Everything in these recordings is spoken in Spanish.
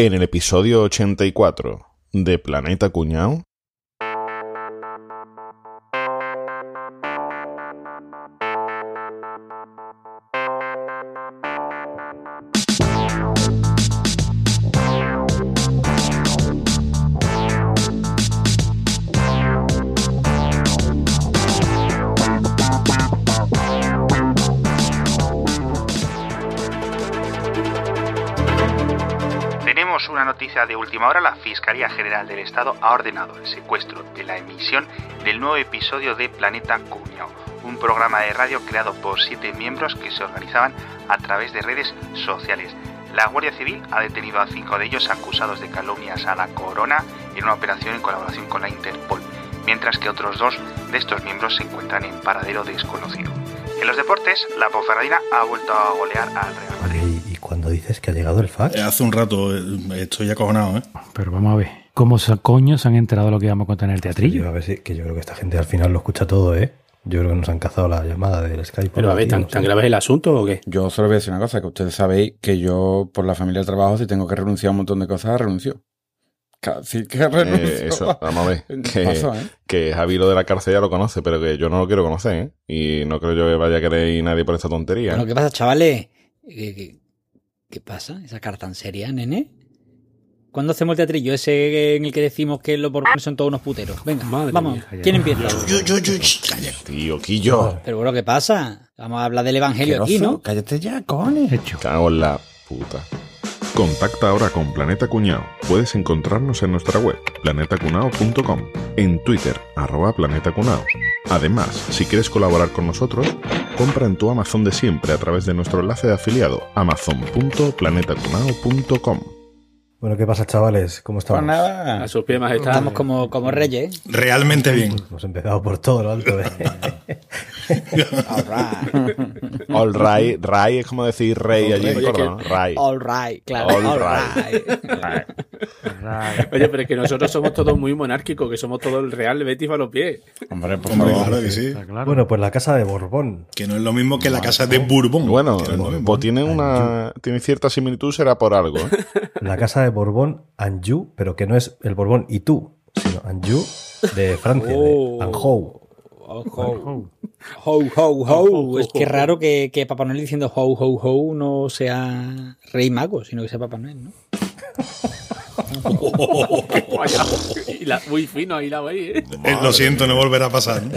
En el episodio 84 de Planeta Cuñao. Noticia de última hora. La Fiscalía General del Estado ha ordenado el secuestro de la emisión del nuevo episodio de Planeta Cuñao, un programa de radio creado por siete miembros que se organizaban a través de redes sociales. La Guardia Civil ha detenido a cinco de ellos acusados de calumnias a la corona en una operación en colaboración con la Interpol, mientras que otros dos de estos miembros se encuentran en paradero desconocido. En los deportes, la Ponferradina ha vuelto a golear al Real Madrid. ¿Y, y cuando dices que ha llegado el fax? Eh, Hace un rato eh, estoy acojonado, ¿eh? Pero vamos a ver, ¿cómo se, coño se han enterado de lo que íbamos a contar en el Yo, teatrillo? a ver si, que yo creo que esta gente al final lo escucha todo, ¿eh? Yo creo que nos han cazado la llamada del Skype. Pero a ver, ¿tan, no sé. tan grave es el asunto o qué? Yo solo voy a decir una cosa, que ustedes sabéis que yo, por la familia del trabajo, si tengo que renunciar a un montón de cosas, renuncio. Casi que renuncio. Eh, eso, vamos a ver. Que, Pasó, ¿eh? que Javi lo de la cárcel ya lo conoce, pero que yo no lo quiero conocer, ¿eh? Y no creo yo que vaya a querer ir nadie por esta tontería. Bueno, ¿qué pasa, chavales? ¿Qué, pasa? ¿Esa cara tan seria, nene? ¿Cuándo hacemos el teatrillo ese en el que decimos que los borbones son todos unos puteros? Venga, Madre vamos. mía. ¿Quién empieza? Yo, yo, yo, calla. Tío, Quillo. Pero bueno, ¿qué pasa? Vamos a hablar del evangelio aquí, ¿no? Cállate ya, cojones. Cago en la puta. Contacta ahora con Planeta Cuñao. Puedes encontrarnos en nuestra web, planetacunao.com, en Twitter, arroba Planeta Cunao. Además, si quieres colaborar con nosotros, compra en tu Amazon de siempre a través de nuestro enlace de afiliado, amazon.planetacunao.com. Bueno, ¿qué pasa, chavales? ¿Cómo Pues estamos? nada. A sus pies majestad. Estamos como, como reyes. ¿eh? Realmente bien. Hemos empezado por todo lo alto, ¿eh? All right. All right, right es como decir rey allí en Córdoba, ¿no? Right. All right, claro. All All, right. right. Oye, pero es que nosotros somos todos muy monárquicos, que somos todo el real Betis a los pies. Hombre, por Hombre, favor. claro que sí. Claro. bueno, pues la casa de Borbón. Que no es lo mismo que la casa de Bourbon. Bueno, no pues tiene una tiene cierta similitud, será por algo. ¿eh? La casa de Borbón Anjou, pero que no es el Borbón y tú, sino Anjou de Francia, Oh. de Anjou. Ho, ho. Ho, ho, ho. Es que es raro que, que Papá Noel diciendo ho, ho, ho no sea Rey Mago, sino que sea Papá Noel, ¿no? Vaya, y la- muy fino ahí ¿eh? Lo siento, no volverá a pasar.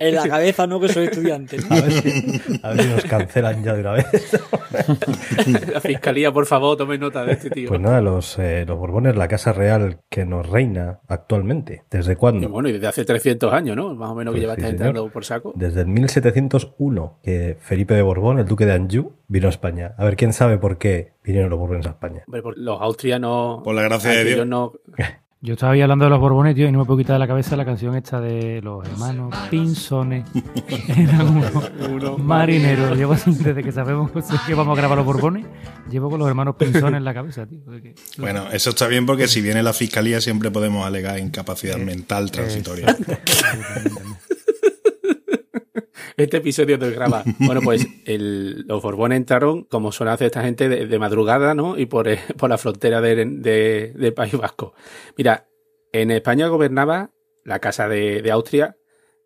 En la cabeza, ¿no? Que soy estudiante. ¿no? A ver, si, a ver si nos cancelan ya de una vez. La fiscalía, por favor, tome nota de este tío. Pues nada, los, eh, los Borbones, la casa real que nos reina actualmente. ¿Desde Y cuándo? bueno, y desde hace 300 años, ¿no? Más o menos que Pues lleva sí, esta gente señor. dando por saco. Desde el 1701, que Felipe de Borbón, el duque de Anjou, vino a España. A ver, ¿quién sabe por qué vinieron los Borbones a España? Hombre, por- los austrianos. Por la gracia de Dios. no. Yo estaba ahí hablando de los Borbones, tío, y no me puedo quitar de la cabeza la canción esta de los hermanos Pinzones. Eran unos marineros. Llevo así, desde que sabemos que vamos a grabar los Borbones, llevo con los hermanos Pinzones en la cabeza, tío. Bueno, eso está bien porque si viene la fiscalía siempre podemos alegar incapacidad mental transitoria. Este episodio te graba. Bueno, pues el- los Borbones entraron, como suele hacer esta gente, de, de madrugada, ¿no? Y por, eh, por la frontera de- de- del País Vasco. Mira, en España gobernaba la Casa de, de Austria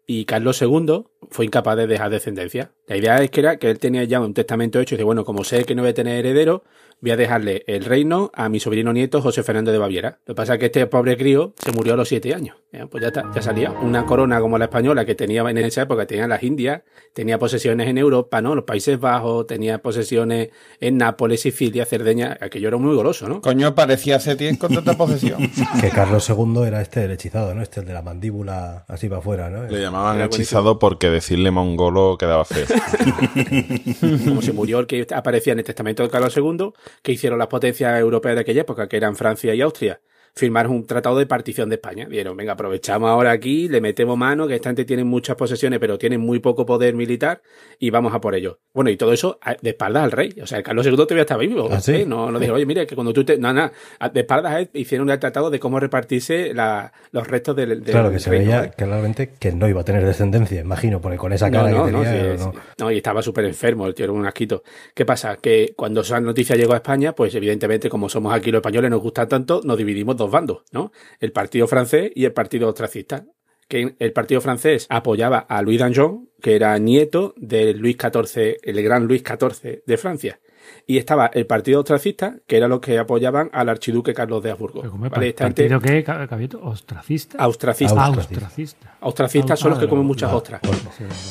y Carlos II fue incapaz de dejar descendencia. La idea es que era que él tenía ya un testamento hecho y dice, bueno, como sé que no voy a tener heredero, voy a dejarle el reino a mi sobrino nieto José Fernando de Baviera. Lo que pasa es que este pobre crío se murió a los siete años. Ya, Pues ya está, ya salía. Una corona como la española que tenía en esa época, tenía las Indias, tenía posesiones en Europa, ¿no? Los Países Bajos, tenía posesiones en Nápoles, Sicilia, Cerdeña, aquello era muy goloso, ¿no? Coño, parecía Setién con tanta posesión. Que Carlos II era este el hechizado, ¿no? Este el de la mandíbula así para afuera, ¿no? Le llamaban Era hechizado porque decirle mongolo quedaba feo. como se murió el que aparecía en el testamento de Carlos II, que hicieron las potencias europeas de aquella época, que eran Francia y Austria. Firmar un tratado de partición de España. Vieron, venga, aprovechamos ahora aquí, le metemos mano, que esta gente tiene muchas posesiones, pero tienen muy poco poder militar, y vamos a por ello. Bueno, y todo eso de espaldas al rey. O sea, Carlos II todavía estaba vivo. ¿Ah, sí? ¿eh? No, no dijo, oye, mire, que cuando tú te. Nada, nada, de espaldas a él hicieron el tratado de cómo repartirse la- los restos del, del Claro, que se reino, veía claramente que no iba a tener descendencia, imagino, porque con esa cara no, que no, tenía. sí, no. sí. No, y estaba súper enfermo, el tío era un asquito. ¿Qué pasa? Que cuando esa noticia llegó a España, pues evidentemente, como somos aquí los españoles, nos gusta tanto, nos dividimos dos bandos, ¿no? El partido francés y el partido ostracista. Que el partido francés apoyaba a Louis d'Anjou, que era nieto de Luis XIV, el gran Luis XIV de Francia. Y estaba el partido ostracista, que era los que apoyaban al archiduque Carlos de Habsburgo. ¿Vale? Esta gente- ¿Partido qué, Ca- Cabieto? ¿Ostracista? Austracista. Ah, Austracista. Ostracista. Austracistas son los que Ah, comen muchas no. ostras.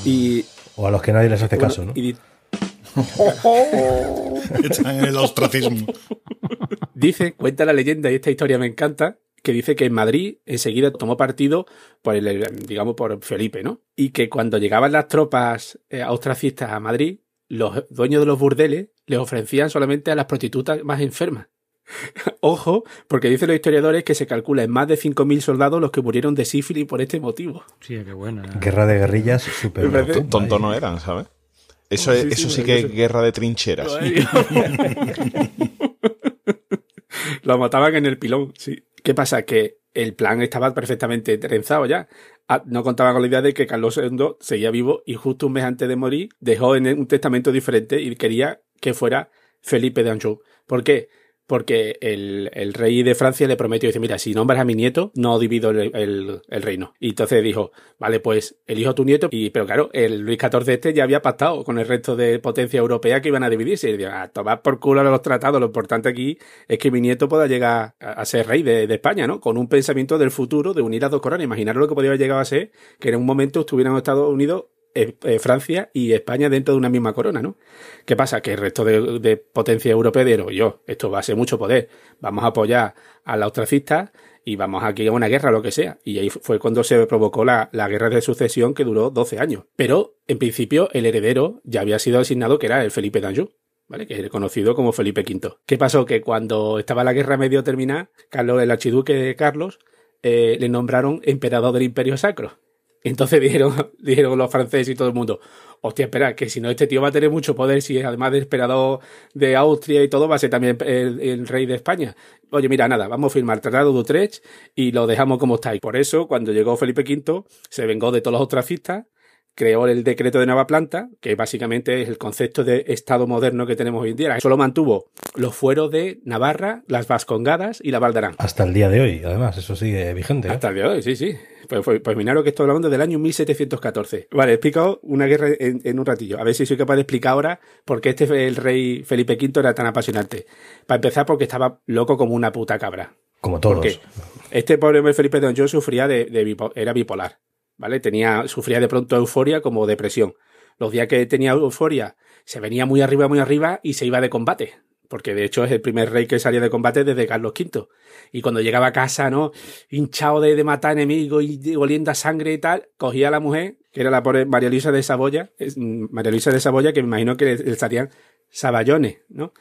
Y O a los que nadie les hace caso, ¿no? Bueno, y di- Están en el ostracismo. Dice, cuenta la leyenda, y esta historia me encanta, que dice que en Madrid enseguida tomó partido por el, digamos, por Felipe, ¿no? Y que cuando llegaban las tropas eh, austracistas a Madrid, los dueños de los burdeles les ofrecían solamente a las prostitutas más enfermas. Ojo, porque dicen los historiadores que se calcula en más de 5.000 soldados los que murieron de sífilis por este motivo. Sí, qué buena. Guerra de guerrillas parece- Tonto no eran, ¿sabes? Eso, es, Sí, eso sí que es guerra de trincheras. Lo mataban en el pilón, sí. ¿Qué pasa? Que el plan estaba perfectamente trenzado ya. Ah, No contaba con la idea de que Carlos II seguía vivo y justo un mes antes de morir dejó en un testamento diferente y quería que fuera Felipe de Anjou. ¿Por qué? Porque el, rey de Francia le prometió, dice, mira, si nombras a mi nieto, no divido el, reino. Y entonces dijo, vale, pues elijo a tu nieto. Y, pero claro, el Luis XIV este ya había pactado con el resto de potencia europea que iban a dividirse. Y dijo, a tomar por culo los tratados. Lo importante aquí es que mi nieto pueda llegar a, ser rey de, España, ¿no? Con un pensamiento del futuro de unir las dos coronas. Imaginaros lo que podría haber llegado a ser que en un momento estuvieran Estados Unidos Francia y España dentro de una misma corona, ¿no? ¿Qué pasa? Que el resto de, de potencia europea dijeron, yo, esto va a ser mucho poder, vamos a apoyar a la ostracista y vamos aquí a una guerra, lo que sea. Y ahí fue cuando se provocó la, la guerra de sucesión que duró 12 años. Pero, en principio, el heredero ya había sido asignado que era el Felipe d'Anjou. ¿Vale? Que es conocido como Felipe V. ¿Qué pasó? Que cuando estaba la guerra medio terminada, Carlos, el archiduque de Carlos, eh, le nombraron emperador del Imperio Sacro. Entonces dijeron, dijeron los franceses y todo el mundo, hostia, espera, que si no este tío va a tener mucho poder, si además de emperador de Austria y todo, va a ser también el, rey de España. Oye, mira, nada, vamos a firmar el Tratado de Utrecht y lo dejamos como está. Por eso, cuando llegó Felipe V, se vengó de todos los ostracistas, creó el decreto de nueva planta, que básicamente es el concepto de Estado moderno que tenemos hoy en día. Solo mantuvo los fueros de Navarra, las Vascongadas y la Valdarán. Hasta el día de hoy, además, eso sigue vigente. ¿eh? Hasta el día de hoy, sí, sí. Pues, pues, pues miraros que estoy hablando del año 1714. Vale, he explicado una guerra en, en un ratillo. A ver si soy capaz de explicar ahora por qué este el rey Felipe V era tan apasionante. Para empezar, porque estaba loco como una puta cabra. Como todos. Este pobre Felipe de Anjou sufría de, de bipo- era bipolar, ¿vale? Tenía, sufría de pronto euforia como depresión. Los días que tenía euforia, se venía muy arriba, muy arriba y se iba de combate. Porque de hecho es el primer rey que salía de combate desde Carlos V. Y cuando llegaba a casa, ¿no? Hinchado de, de matar enemigos y de- oliendo a sangre y tal, cogía a la mujer, que era la pobre María Luisa de Saboya, es, mm, María Luisa de Saboya, que me imagino que le, le estarían saballones, ¿no?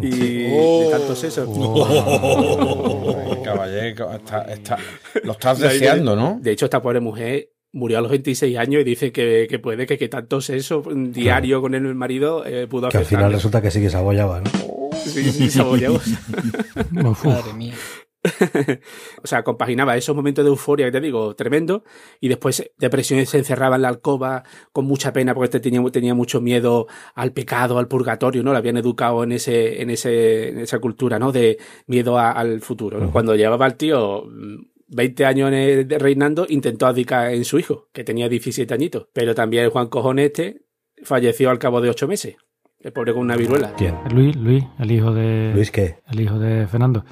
Y de tanto sesos. Ay, caballero, está- está- lo estás deseando, ¿no? De hecho, esta pobre mujer murió a los 26 años y dice que, que puede que, que tanto sexo diario con el marido eh, pudo Que al final resulta que sí que se abollaba, ¿no? Sí, sí, se abollaba. Madre mía. o sea, compaginaba esos momentos de euforia que te digo, tremendo, y después depresión se encerraba en la alcoba con mucha pena porque este tenía, tenía mucho miedo al pecado, al purgatorio, ¿no? Le habían educado en ese, en ese, en esa cultura, ¿no? De miedo a- al futuro. ¿no? Cuando llevaba el tío 20 años reinando, intentó abdicar en su hijo, que tenía 17 añitos. Pero también Juan Cojones este falleció al cabo de 8 meses. El pobre con una viruela. ¿Quién? Luis, Luis, el hijo de. ¿Luis qué? El hijo de Fernando.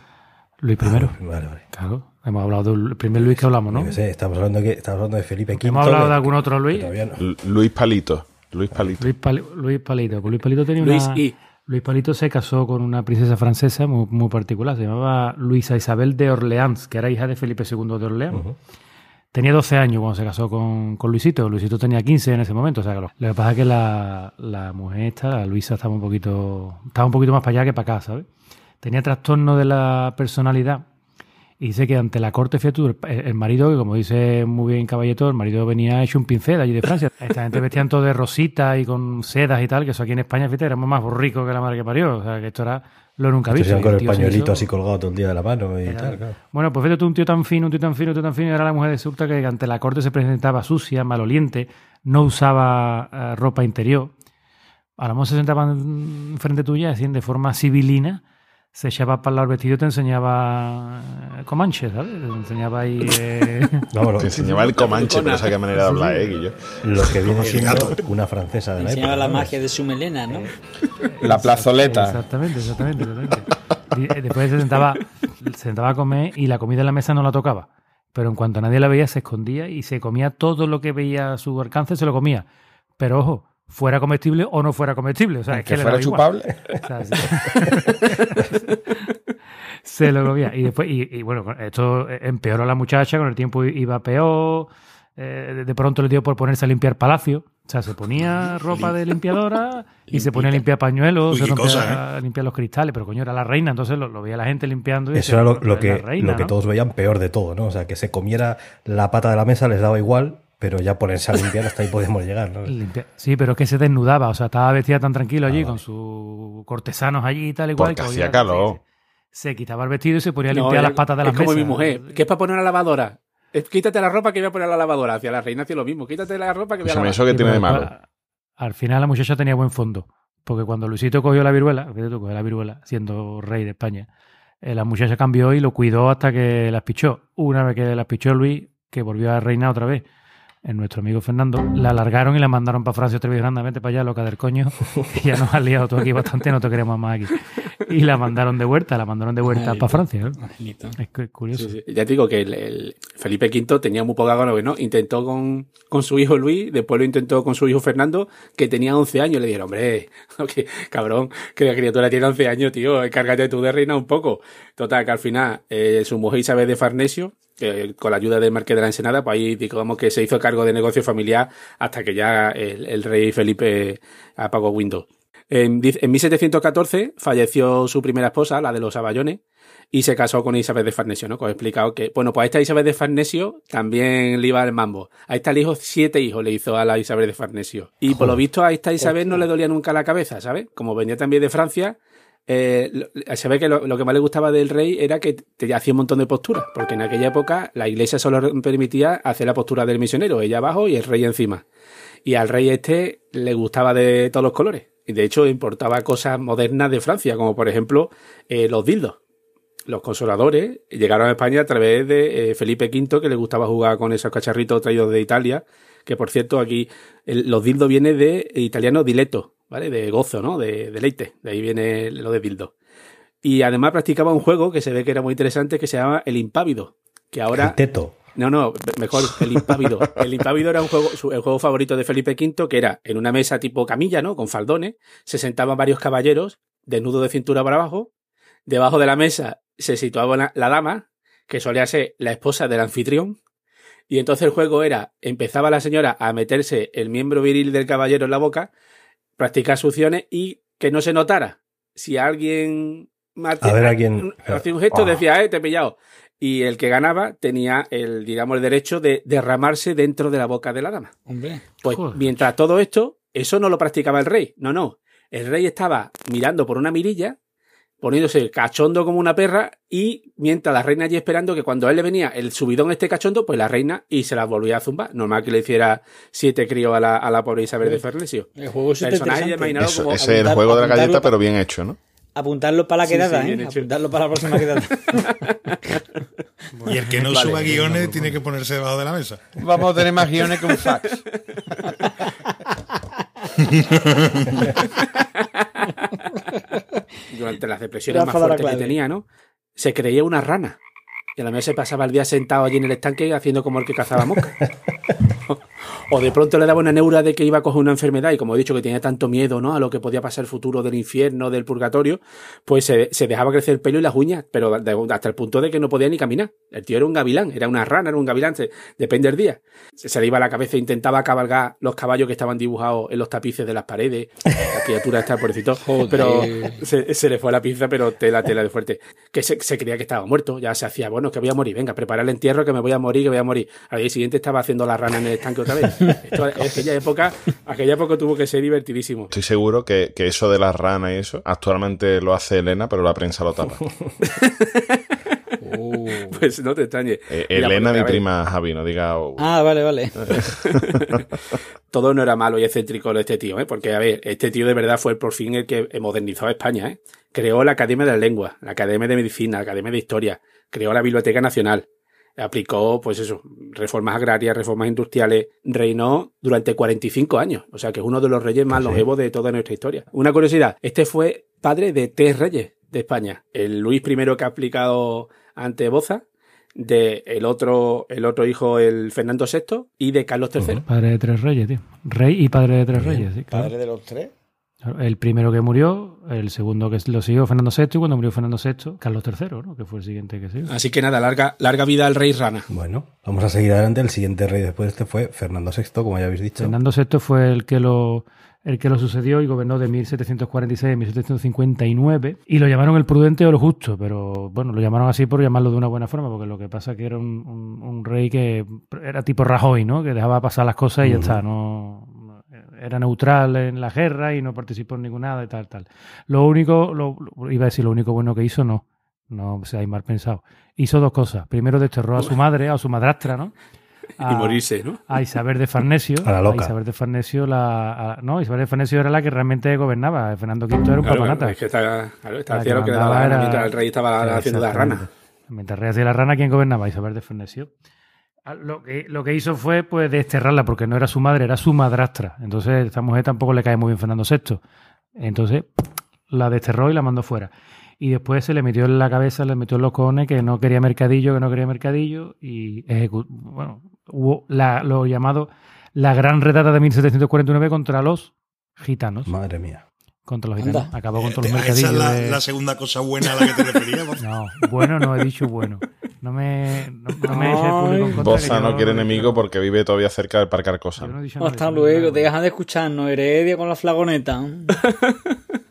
Luis I. Vale, vale. Claro. Hemos hablado del primer Luis que hablamos, ¿no? Yo qué sé, estamos hablando, que, estamos hablando de Felipe V. Hemos hablado de algún otro Luis. no. Luis Palito. Luis Palito. Luis, Pali- Luis Palito. Luis Palito tenía Luis una. I. Luis Palito se casó con una princesa francesa muy, muy particular. Se llamaba Luisa Isabel de Orleans, que era hija de Felipe II de Orleans. Tenía 12 años cuando se casó con, con Luisito. Luisito tenía 15 en ese momento. O sea, lo, lo que pasa es que la, la mujer esta, la Luisa, estaba un poquito estaba un poquito más para allá que para acá, ¿sabes? Tenía trastorno de la personalidad Y dice que ante la corte, fíjate tú, el, el marido, que como dice muy bien Caballeto, el marido venía hecho un pincel allí de Francia. Esta gente vestían todo de rosita y con sedas y tal, que eso aquí en España, fíjate, éramos más ricos que la madre que parió. O sea, que esto era lo nunca visto. Con el pañuelito hizo- así colgado todo el día de la mano y Era- tal, claro. Bueno, pues fíjate tú, un tío tan fino, un tío tan fino, un tío tan fino, y ahora la mujer resulta que ante la corte se presentaba sucia, maloliente, no usaba eh, ropa interior. A lo mejor se sentaba en- frente tuya, así de forma civilina, se echaba para el vestido y te enseñaba eh, Comanche, ¿sabes? Te enseñaba ahí... eh, lo, Te enseñaba el Comanche, pero esa qué manera de hablar, ¿eh, Guillo? lo que viene siendo gato. una francesa de la Enseñaba época. la ¿no? magia de su melena, ¿no? La plazoleta. Exactamente, exactamente. exactamente. Y, eh, después se sentaba, se sentaba a comer y la comida en la mesa no la tocaba. Pero en cuanto nadie la veía, se escondía y se comía todo lo que veía a su alcance, se lo comía. Pero ojo, fuera comestible o no fuera comestible. O sea, es que, fuera chupable. O sea, sí. se lo comía. Y después, y, y bueno, esto empeoró a la muchacha, con el tiempo iba peor. eh, de- pronto le dio por ponerse a limpiar palacio. O sea, se ponía ropa de limpiadora y se ponía a limpiar pañuelos, Uy, se rompía cosa, a limpiar los cristales. Pero coño, era la reina, entonces lo, lo veía la gente limpiando. Y Eso era lo, "Pero lo es que, reina, lo que ¿no?". todos veían peor de todo, ¿no? O sea, que se comiera la pata de la mesa les daba igual, pero ya ponerse a limpiar hasta ahí podíamos llegar, ¿no? Limpia- Sí, pero es que se desnudaba, o sea, estaba vestida tan tranquilo allí, Ah, con sus cortesanos allí y tal y cual. Porque que hacía calor. Se, se quitaba el vestido y se ponía a limpiar las patas de las Es como mi mujer. ¿Qué es para poner a la lavadora? Es, quítate la ropa que voy a poner a la lavadora. Hacia la reina hacia lo mismo. Quítate la ropa que voy a lavar. ¿eso Sí, tiene de malo? Al final la muchacha tenía buen fondo. Porque cuando Luisito cogió la viruela, fíjate tú, cogió la viruela siendo rey de España, eh, la muchacha cambió y lo cuidó hasta que las pichó. Una vez que las pichó Luis, que volvió a reinar otra vez, en nuestro amigo Fernando, la alargaron y la mandaron para Francia otra vez grandamente para allá, loca del coño, que ya nos has liado tú aquí bastante, no te queremos más aquí. Y la mandaron de vuelta, la mandaron de vuelta para Francia. ¿no? Angelito. Es cu- curioso. Sí, sí. Ya te digo que el, el Felipe V tenía muy poca gana, ¿no? Intentó con, con su hijo Luis, después lo intentó con su hijo Fernando, que tenía 11 años. Le dijeron, hombre, que, cabrón, que la criatura tiene 11 años, tío, encárgate tú de reina un poco. Total, que al final, eh, su mujer Isabel de Farnesio, con la ayuda del Marqués de la Ensenada, pues ahí digamos que se hizo cargo de negocio familiar hasta que ya el, el rey Felipe apagó Windows. En, dice- en 1714 falleció su primera esposa, la de los Aballones, y se casó con Isabel de Farnesio, ¿no? Que os he explicado que, bueno, pues a esta Isabel de Farnesio también le iba el mambo. A esta le hizo siete hijos, le hizo a la Isabel de Farnesio. Y por lo visto a esta Isabel no le dolía nunca la cabeza, ¿sabes? Como venía también de Francia, eh, se ve que lo, que más le gustaba del rey era que te hacía un montón de posturas, porque en aquella época la iglesia solo permitía hacer la postura del misionero, ella abajo y el rey encima. Y al rey este le gustaba de todos los colores. Y de hecho importaba cosas modernas de Francia, como por ejemplo eh, los dildos. Los consoladores llegaron a España a través de eh, Felipe V, que le gustaba jugar con esos cacharritos traídos de Italia. Que por cierto, aquí el- los dildos viene de italiano dileto, ¿vale? De gozo, ¿no? De deleite. De ahí viene lo de dildo. Y además practicaba un juego que se ve que era muy interesante que se llama el impávido. Que ahora. El teto. No, no, mejor el impávido. El impávido era un juego, el juego favorito de Felipe V, que era en una mesa tipo camilla, ¿no? Con faldones. Se sentaban varios caballeros, desnudos de cintura para abajo. Debajo de la mesa se situaba la, la dama, que solía ser la esposa del anfitrión. Y entonces el juego era, empezaba la señora a meterse el miembro viril del caballero en la boca, practicar succiones y que no se notara. Si alguien A ver a quién- hacía un gesto, decía, eh, te he pillado. Y el que ganaba tenía el, digamos, el derecho de derramarse dentro de la boca de la dama. Hombre. Pues Joder. mientras todo esto, eso no lo practicaba el rey. No, no. El rey estaba mirando por una mirilla, poniéndose cachondo como una perra, y mientras la reina allí esperando que cuando a él le venía el subidón este cachondo, pues la reina y se la volvía a zumbar. Normal que le hiciera siete críos a la, a la pobre Isabel de Fernesio. El juego es Personaje imaginaros Eso, como ese es el juego de la galleta, pero bien hecho, ¿no? Apuntarlo para la Sí, quedada, sí, ¿eh? hecho. Apuntarlo para la próxima quedada. Y el que no Vale. suba guiones tiene que ponerse debajo de la mesa. Vamos a tener más guiones que un fax. durante las depresiones más fuertes que tenía, ¿no? Se creía una rana. Y a la vez se pasaba el día sentado allí en el estanque haciendo como el que cazaba moscas. O de pronto le daba una neura de que iba a coger una enfermedad y como he dicho que tenía tanto miedo, ¿no? A lo que podía pasar el futuro del infierno, del purgatorio, pues se, se dejaba crecer el pelo y las uñas, pero hasta el punto de que no podía ni caminar. El tío era un gavilán, era una rana, era un gavilán, se- depende del día. Se, se le iba a la cabeza e intentaba cabalgar los caballos que estaban dibujados en los tapices de las paredes. La criatura está pobrecito. Joder. Pero se, se le fue la pinza, pero tela, tela de fuerte. Que se, se creía que estaba muerto, ya se hacía, bueno, que voy a morir, venga, preparar el entierro, que me voy a morir, que voy a morir. Al día siguiente estaba haciendo la rana en el estanque otra vez. Esto, aquella época, aquella época tuvo que ser divertidísimo. Estoy seguro que, que eso de las ranas y eso, actualmente lo hace Elena, pero la prensa lo tapa. Uh. Pues no te extrañes. Eh, Elena, porque, mi prima Javi, no diga... oh, Ah, vale, vale. Todo no era malo y excéntrico de este tío, ¿eh? Porque, a ver, este tío de verdad fue por fin el que modernizó a España, ¿eh? Creó la Academia de la Lengua, la Academia de Medicina, la Academia de Historia, creó la Biblioteca Nacional, aplicó, pues eso, reformas agrarias, reformas industriales, reinó durante 45 años, o sea que es uno de los reyes más Sí. longevos de toda nuestra historia. Una curiosidad, este fue padre de tres reyes de España, el Luis I que ha aplicado ante Boza, de el otro, el otro hijo, el Fernando VI, y de Carlos III. Padre de tres reyes, tío. Rey y padre de tres Bien. reyes, sí, claro. Padre de los tres. El primero que murió, el segundo que lo siguió Fernando VI, y cuando murió Fernando VI, Carlos III, ¿no? Que fue el siguiente que siguió. Así que nada, larga, larga vida al rey rana. Bueno, vamos a seguir adelante. El siguiente rey después de este fue Fernando VI, como ya habéis dicho. Fernando VI fue el que lo el que lo sucedió y gobernó de 1746 a 1759 y lo llamaron el prudente o el justo, pero bueno, lo llamaron así por llamarlo de una buena forma, porque lo que pasa es que era un, un- un rey que era tipo Rajoy, ¿no? Que dejaba pasar las cosas y ya está, no no- era neutral en la guerra y no participó en ninguna y tal, tal. Lo único, lo, lo- iba a decir lo único bueno que hizo, no, no seáis mal pensado. Hizo dos cosas. Primero desterró a su madre, a su madrastra, ¿no? Y morirse, ¿no? a Isabel de Farnesio. A la loca. Isabel de Farnesio, la, a- no, Isabel de Farnesio era la que realmente gobernaba. Fernando V era un Claro, papanata. es que está, claro, está La haciendo lo que le daba era- mientras el rey estaba Sí, haciendo la rana. Mientras el rey hacía la rana, ¿quién gobernaba? Isabel de Farnesio. Ah, Lo que, lo que hizo fue pues desterrarla, porque no era su madre, era su madrastra. Entonces, esta mujer tampoco le cae muy bien Fernando VI. Entonces, la desterró y la mandó fuera. Y después se le metió en la cabeza, le metió en los cojones que no quería mercadillo, que no quería mercadillo. Y bueno, hubo lo llamado la gran redada de 1749 contra los gitanos. Madre mía. Contra los Anda. gitanos. Acabó con todos los Esa mercadillos. es la, de- la segunda cosa buena a la que te referías. no, bueno no he dicho bueno. No me, no, no me eche el público en contra. Boza yo no quiere enemigo porque vive todavía cerca del Parque yo Arcosa. no Hasta no luego, deja de escucharnos, Heredia con la flagoneta.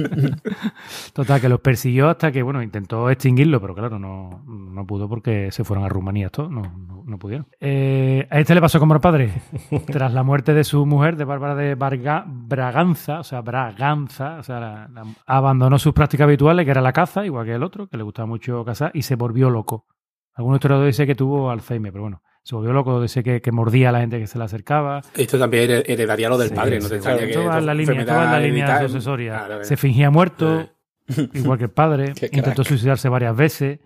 Total, que los persiguió hasta que, bueno, intentó extinguirlo, pero claro, no, no pudo porque se fueron a Rumanía todos, no, no, no pudieron. Eh, a este le pasó como al padre. Tras la muerte de su mujer, de Bárbara de Varga- Braganza, o sea, Braganza, o sea, la- la- abandonó sus prácticas habituales, que era la caza, igual que el otro, que le gustaba mucho cazar, y se volvió loco. Algunos historiadores dicen que tuvo Alzheimer, pero bueno, se volvió loco, dice que, que mordía a la gente que se le acercaba. Esto también hered- heredaría lo del Sí, padre, no sí, te extraña que la línea, en la línea sucesoria. Claro, Se fingía muerto, Eh. igual que el padre. Intentó suicidarse varias veces.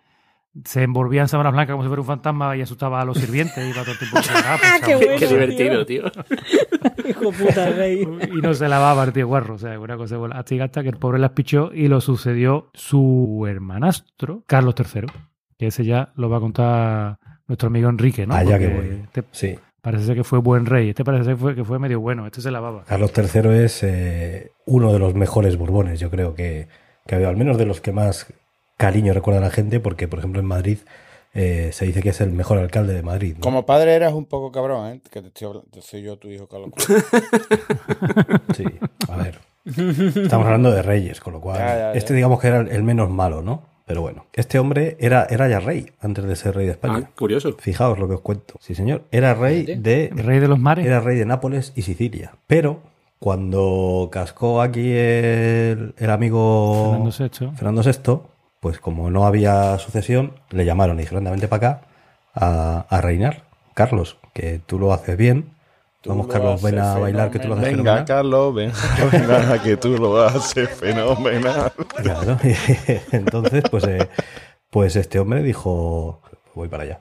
Se envolvía en sábanas blancas como si fuera un fantasma y asustaba a los sirvientes. Iba todo el tiempo ah, pues, Qué bueno. Qué divertido, tío. Hijo puta rey. Y no se lavaba el tío guarro. O sea, una cosa buena. Hasta hasta que el pobre las pichó y lo sucedió su hermanastro, Carlos III. Que ese ya lo va a contar nuestro amigo Enrique, ¿no? Allá que Porque voy. este Sí. parece ser que fue buen rey. Este parece ser que fue, que fue medio bueno. Este se lavaba. Carlos III es eh, uno de los mejores Borbones, yo creo que, que ha habido, al menos de los que más cariño recuerda a la gente, porque, por ejemplo, en Madrid eh, se dice que es el mejor alcalde de Madrid. ¿no? Como padre eras un poco cabrón, ¿eh? Que te estoy hablando. Soy yo, tu hijo, Carlos. Sí, a ver. Estamos hablando de reyes, con lo cual. Ya, ya, ya. Este, digamos que era el menos malo, ¿no? Pero bueno, este hombre era, era ya rey antes de ser rey de Ah, España. curioso. Fijaos lo que os cuento. Sí, señor. Era rey de rey de los mares. Era rey de Nápoles y Sicilia. Pero cuando cascó aquí el, el amigo Fernando VI. Fernando VI, pues como no había sucesión, le llamaron y dijeron, "Anda, vente para acá a, a reinar. Carlos, que tú lo haces bien. Tú Vamos, lo Carlos, ven a bailar, que tú lo haces Venga, fenomenal. Carlos, ven, venga, que tú lo haces fenomenal. Claro. Entonces, pues, eh, pues este hombre dijo, voy para allá.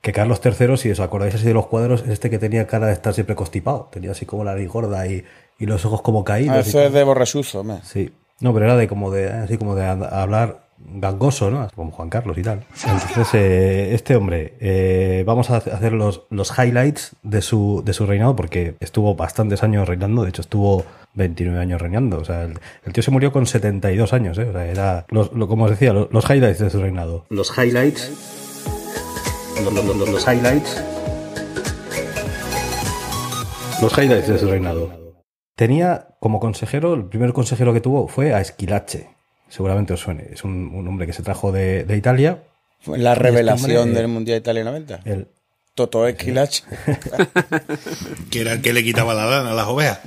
Que Carlos III, si os acordáis así de los cuadros, es este que tenía cara de estar siempre constipado. Tenía así como la nariz gorda y, y los ojos como caídos. Ah, eso es de borrasuso, me. Sí. No, pero era de como de así como de a- hablar gangoso, ¿no? Como Juan Carlos y tal. Entonces, eh, este hombre, eh, vamos a hacer los, los highlights de su, de su reinado porque estuvo bastantes años reinando, de hecho estuvo 29 años reinando. O sea, el, el tío se murió con 72 años, ¿eh? O sea, era, los, lo- como os decía, los, los highlights de su reinado. Los highlights. Los, los- los- los highlights. Los highlights de su reinado. Tenía como consejero, el primer consejero que tuvo fue a Esquilache. Seguramente os suene. Es un, un hombre que se trajo de, de Italia. Fue la este revelación eh, del Mundial Italia 90. El, Toto Esquilache. Que era el que le quitaba la lana a las ovejas.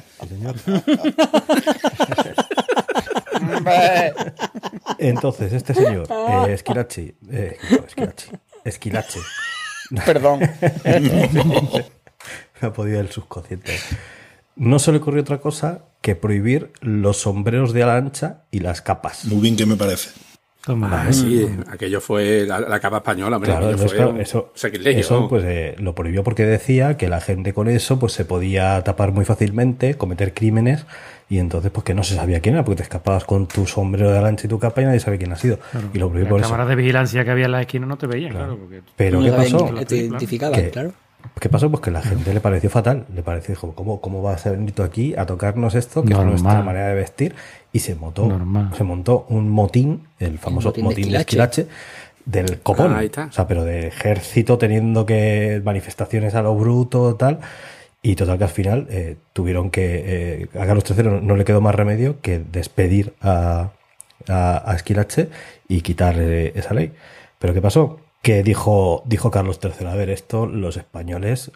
entonces, este señor, eh, Esquilache, eh, no, Esquilache, Esquilache, Perdón. me ha podido el subconsciente. No se le ocurrió otra cosa que prohibir los sombreros de ala ancha y las capas. Muy bien que me parece. Toma. Ah, sí, aquello fue la, la capa española, hombre. Claro, fue claro, eso, sacrilegio. eso pues eh, lo prohibió porque decía que la gente con eso pues se podía tapar muy fácilmente, cometer crímenes y entonces pues que no se sabía quién era porque te escapabas con tu sombrero de lancha y tu capa y nadie sabía quién ha sido y lo prohibió Las por eso. cámaras de vigilancia que había en la esquina no te veían, claro. porque Pero No ¿qué pasó? te identificaban, claro. ¿Qué pasó? Pues que la gente le pareció fatal. Le pareció, dijo, ¿cómo, cómo vas a venir tú aquí a tocarnos esto? Que Normal. es nuestra manera de vestir. Y se montó, Normal. se montó un motín, el famoso motín de motín, de Esquilache. Esquilache, del copón. Ah, ahí está. O sea, pero de ejército teniendo que manifestaciones a lo bruto, tal. Y total que al final eh, tuvieron que. Eh, a Carlos III no, no le quedó más remedio que despedir a, a, a Esquilache y quitar eh, esa ley. Pero ¿qué pasó? Que dijo, dijo Carlos III, a ver, esto los españoles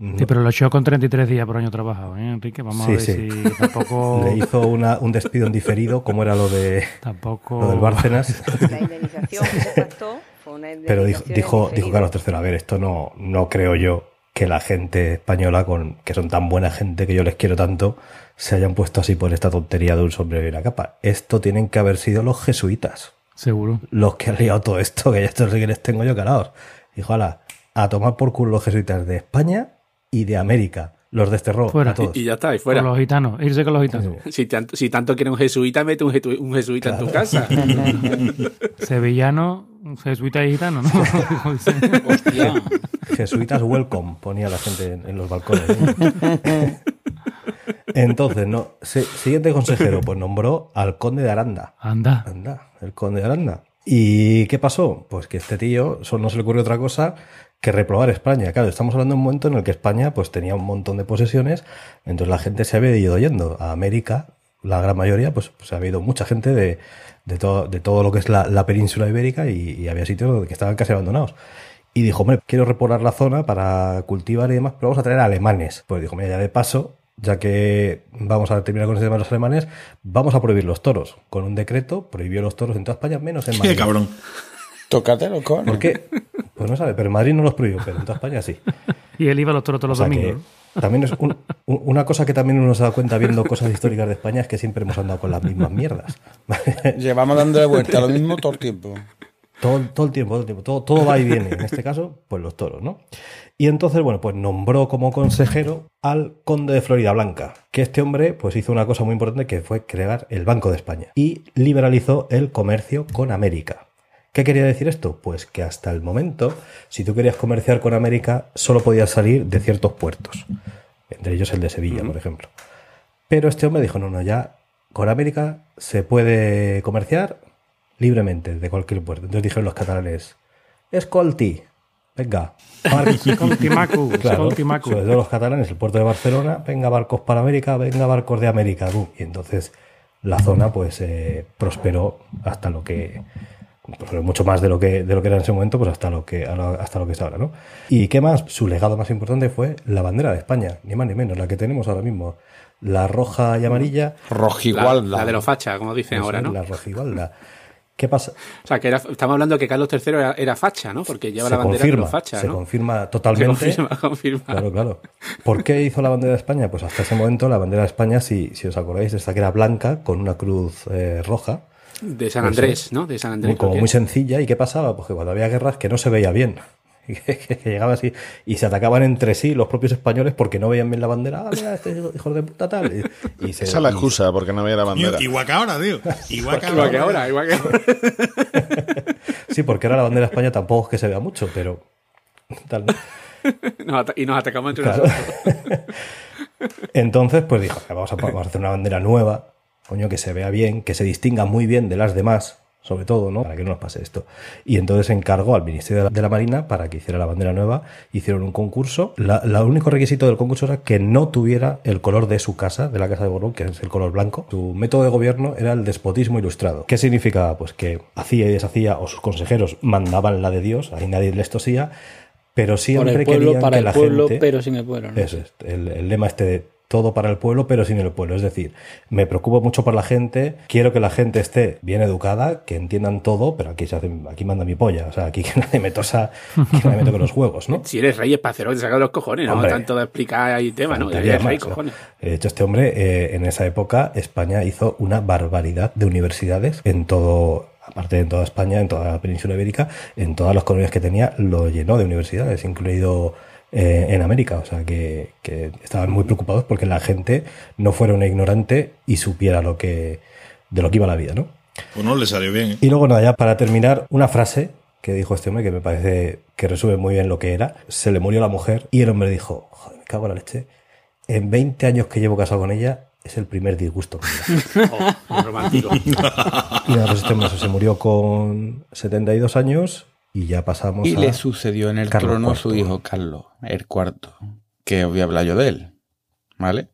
no- Sí, pero lo echó con 33 días por año trabajado, ¿eh, Enrique? Vamos Sí, a ver sí. si tampoco... le hizo una, un despido en diferido, como era lo de Tampoco... lo del Bárcenas. La indemnización que se pactó fue una Pero dijo, indemnización dijo, dijo. Carlos III, a ver, esto no, no creo yo que la gente española, con, que son tan buena gente que yo les quiero tanto, se hayan puesto así por esta tontería de un sombrero y una capa. Esto tienen que haber sido los jesuitas, Seguro. los que han liado todo esto, que ya esto sí que les tengo yo calados. Dijo, ala, a tomar por culo los jesuitas de España y de América. Los desterró Fuera. a todos. Y ya está, y Con fuera. los gitanos. Irse con los gitanos. Si, tanto, si tanto quiere un jesuita, mete un, jetu- un jesuita en tu casa. Sevillano, jesuita y gitano, ¿no? Hostia. Jesuitas welcome, ponía la gente en, en los balcones. ¿eh? Entonces, no, siguiente consejero, pues nombró al conde de Aranda. Anda. Anda, el conde de Aranda. ¿Y qué pasó? Pues que este tío solo no se le ocurrió otra cosa que reprobar España. Claro, estamos hablando de un momento en el que España pues tenía un montón de posesiones, entonces la gente se había ido yendo a América, la gran mayoría, pues, pues había ido mucha gente de, de, todo, de todo lo que es la, la península ibérica y, y había sitios donde que estaban casi abandonados. Y dijo, hombre, quiero repoblar la zona para cultivar y demás, pero vamos a traer alemanes. Pues dijo, mira, ya de paso, ya que vamos a terminar con ese tema de los alemanes, vamos a prohibir los toros. Con un decreto prohibió los toros en toda España, menos en Qué Madrid. cabrón. Tócate los cojones. ¿Por qué? Pues no sabe, pero en Madrid no los prohibió, pero en toda España sí. Y él iba a los toros todos O los que domingos. también es un- un- una cosa que también uno se da cuenta viendo cosas históricas de España es que siempre hemos andado con las mismas mierdas. Llevamos dándole vuelta a lo mismo todo el tiempo. Todo, todo el tiempo, todo el tiempo, todo, todo va y viene. En este caso, pues los toros, ¿no? Y entonces, bueno, pues nombró como consejero al conde de Florida Blanca, que este hombre, pues hizo una cosa muy importante que fue crear el Banco de España y liberalizó el comercio con América. ¿Qué quería decir esto? Pues que hasta el momento, si tú querías comerciar con América, solo podías salir de ciertos puertos, entre ellos el de Sevilla, por ejemplo. Pero este hombre dijo, no, no, ya con América se puede comerciar libremente de cualquier puerto. Entonces dijeron los catalanes, escolti, venga, Escoltimacu, Claro, escoltimacu. sobre todo los catalanes, el puerto de Barcelona, venga barcos para América, venga barcos de América. bum. Y entonces la zona pues eh, prosperó hasta lo que prosperó mucho más de lo que de lo que era en ese momento, pues hasta lo que hasta lo que es ahora, ¿no? Y qué más, su legado más importante fue la bandera de España, ni más ni menos, la que tenemos ahora mismo, la roja y amarilla, La, Rojigualda. la de los fachas, como dicen ahora, es, ¿no? la rojigualda. ¿Qué pasa? O sea, que era, estamos hablando que Carlos III era, era facha, ¿no? Porque lleva se la bandera de los fachas, se ¿no? confirma Se totalmente. confirma, confirma. Claro, claro. ¿Por qué hizo la bandera de España? Pues hasta ese momento la bandera de España, si, si os acordáis, esta que era blanca con una cruz eh, roja, De San Andrés. ¿no? De San Andrés. muy, como muy sencilla. ¿Y qué pasaba? Pues que cuando había guerras que no se veía bien. que, llegaba así y se atacaban entre sí los propios españoles porque no veían bien la bandera. Ah, mira, este hijo de puta tal. Y, y se- Esa es la y- excusa, porque no había la bandera. Igual que ahora, tío. Igual que ahora. Igual que ahora, igual que ahora. Sí, porque ahora la bandera de España tampoco es que se vea mucho, pero. tal, ¿no? Nos ata- y nos atacamos entre Claro. nosotros. Entonces, pues dijo, vamos a, vamos a hacer una bandera nueva, coño, que se vea bien, que se distinga muy bien de las demás, sobre todo, ¿no? Para que no nos pase esto. Y entonces encargó al Ministerio de la, Marina para que hiciera la bandera nueva, hicieron un concurso. La, la único requisito del concurso era que no tuviera el color de su casa, de la casa de Borbón, que es el color blanco. Su método de gobierno era el despotismo ilustrado. ¿Qué significaba? Pues que hacía y deshacía, o sus consejeros mandaban la de Dios, ahí nadie les tosía, pero siempre el pueblo, querían para que el la pueblo, gente... pero sin el pueblo. ¿no? Eso es, el, el lema este de todo para el pueblo, pero sin el pueblo. Es decir, me preocupo mucho por la gente, quiero que la gente esté bien educada, que entiendan todo, pero aquí se hace, aquí manda mi polla. O sea, aquí que nadie me tosa, que nadie me toque los huevos, ¿no? Si eres rey espacero, te saca los cojones, ¿no? Hombre. Tanto de explicar ahí temas, ¿no? Eres rey, ¿no? cojones. De hecho, este hombre, eh, en esa época, España hizo una barbaridad de universidades en todo, aparte de en toda España, en toda la península ibérica, en todas las colonias que tenía, lo llenó de universidades, incluido eh, en América. O sea, que, que estaban muy preocupados porque la gente no fuera una ignorante y supiera lo que, de lo que iba la vida, ¿no? Pues no le salió bien. ¿eh? Y luego, nada, ya para terminar, una frase que dijo este hombre que me parece que resume muy bien lo que era. Se le murió la mujer y el hombre dijo, joder, me cago en la leche. En 20 años que llevo casado con ella, es el primer disgusto. que me da". Oh, romántico. y nada, pues este hombre se murió con 72 años y ya pasamos Y a... le sucedió en el Carlos trono IV. su hijo Carlos, el cuarto, que os voy a hablar yo de él. ¿Vale?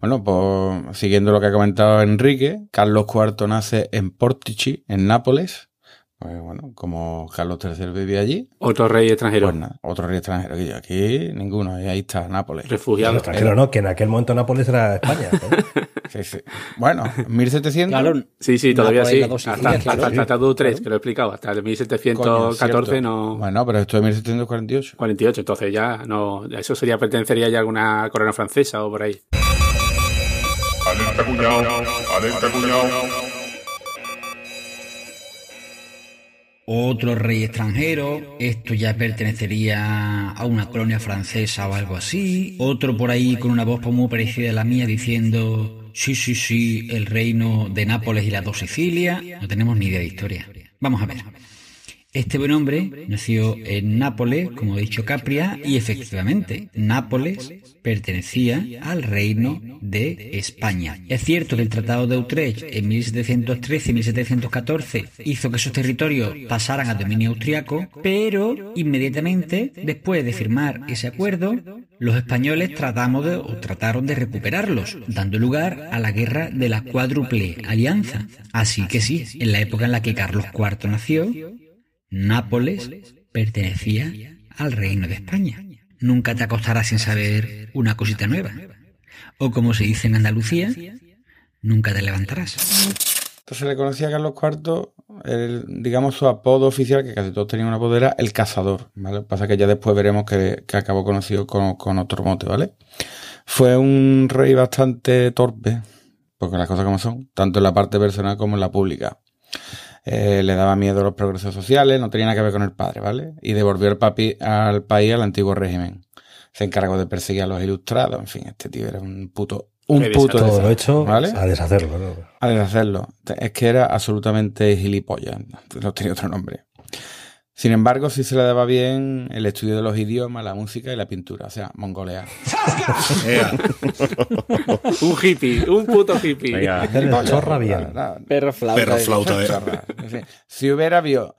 Bueno, pues siguiendo lo que ha comentado Enrique, Carlos IV nace en Portici, en Nápoles. Pues bueno, como Carlos III vivía allí, Otro rey extranjero. pues nada, otro rey extranjero. Aquí ninguno, y ahí está, Nápoles. Refugiado. Extranjero, no, que en aquel momento Nápoles era España. ¿eh? Sí, sí. Bueno, 1700. Claro, Sí, sí, todavía Nápoles, sí. Hasta, hasta claro. el Tratado de Utrecht, Claro. que lo he explicado. Hasta el Coño, 1714 cierto. no... Bueno, pero esto es 1748. 48, entonces ya no... Eso sería pertenecería ya a alguna corona francesa o por ahí. Alerta cuñado, alerta cuñado. Otro rey extranjero, esto ya pertenecería a una colonia francesa o algo así. Otro por ahí con una voz muy parecida a la mía diciendo, sí, sí, sí, el reino de Nápoles y las dos Sicilias. No tenemos ni idea de historia. Vamos a ver. Este buen hombre nació en Nápoles, como ha dicho Capria, y efectivamente, Nápoles pertenecía al reino de España. Es cierto que el Tratado de Utrecht en 1713 y 1714 hizo que esos territorios pasaran a dominio austriaco, pero inmediatamente después de firmar ese acuerdo, los españoles tratamos de, o trataron de recuperarlos, dando lugar a la guerra de la cuádruple alianza. Así que sí, en la época en la que Carlos IV nació, Nápoles pertenecía al reino de España. Nunca te acostarás sin saber una cosita nueva. O como se dice en Andalucía, nunca te levantarás. Entonces le conocía a Carlos IV, el, digamos su apodo oficial, que casi todos tenían un apodo, era el cazador, ¿vale? Pasa que ya después veremos que, acabó conocido con, con otro mote, ¿vale? Fue un rey bastante torpe, porque las cosas como son, tanto en la parte personal como en la pública. Eh, le daba miedo a los progresos sociales, no tenía nada que ver con el padre, ¿vale? Y devolvió el papi, al país al antiguo régimen. Se encargó de perseguir a los ilustrados, en fin, este tío era un puto... Un Qué puto Todo lo hecho ¿vale? a deshacerlo. ¿no? a deshacerlo. Es que era absolutamente gilipollas. No tenía otro nombre. Sin embargo, sí se le daba bien el estudio de los idiomas, la música y la pintura. O sea, mongolear. Ea, Un hippie, un puto hippie. Venga. Chorra bien. Perro flauta. perro de- flauta, eh. Chorra. En fin, Si hubiera habido,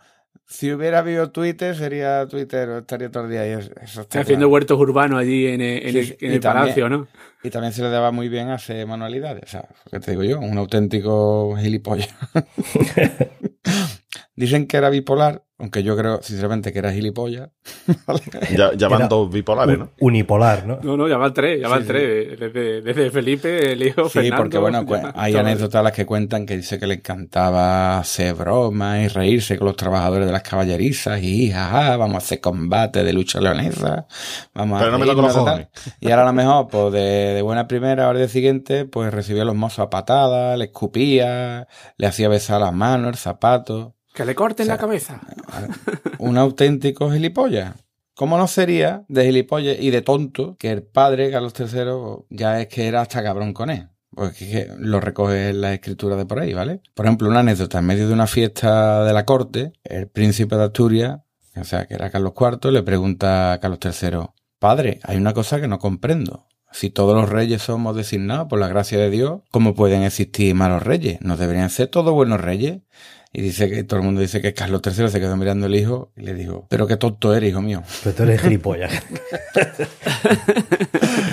si hubiera habido Twitter, sería Twitter, estaría todo el día ahí. Eso está Está haciendo claro. huertos urbanos allí en el, en Sí, el- sí, en y el también- palacio, ¿no? Y también se le daba muy bien hacer manualidades. O sea, ¿qué te digo yo? Un auténtico gilipollas. Dicen que era bipolar, aunque yo creo sinceramente que era gilipollas. Ya, ya van Era dos bipolares, ¿no? Unipolar, ¿no? No, no, ya van tres, ya van Sí, sí. tres. Desde, desde Felipe, el hijo Sí, Fernando. porque bueno, pues, hay anécdotas las que cuentan que dice que le encantaba hacer bromas y reírse con los trabajadores de las caballerizas y jaja, vamos a hacer combate de lucha leonesa, vamos Pero a no me de tal. Y ahora a lo mejor, pues de, de buena primera, ahora día siguiente, pues recibía a los mozos a patadas, le escupía, le hacía besar las manos, el zapato. Que le corten O sea, la cabeza. Un auténtico gilipollas. ¿Cómo no sería de gilipollas y de tonto que el padre, Carlos III, ya es que era hasta cabrón con él? Porque es que lo recoge en la escritura de por ahí, ¿vale? Por ejemplo, una anécdota. En medio de una fiesta de la corte, el príncipe de Asturias, o sea, que era Carlos IV, le pregunta a Carlos III, Padre, hay una cosa que no comprendo. Si todos los reyes somos designados por la gracia de Dios, ¿cómo pueden existir malos reyes? ¿No deberían ser todos buenos reyes? Y dice que todo el mundo dice que Carlos III se quedó mirando el hijo y le dijo, pero qué tonto eres, hijo mío. Pero tú eres gilipollas.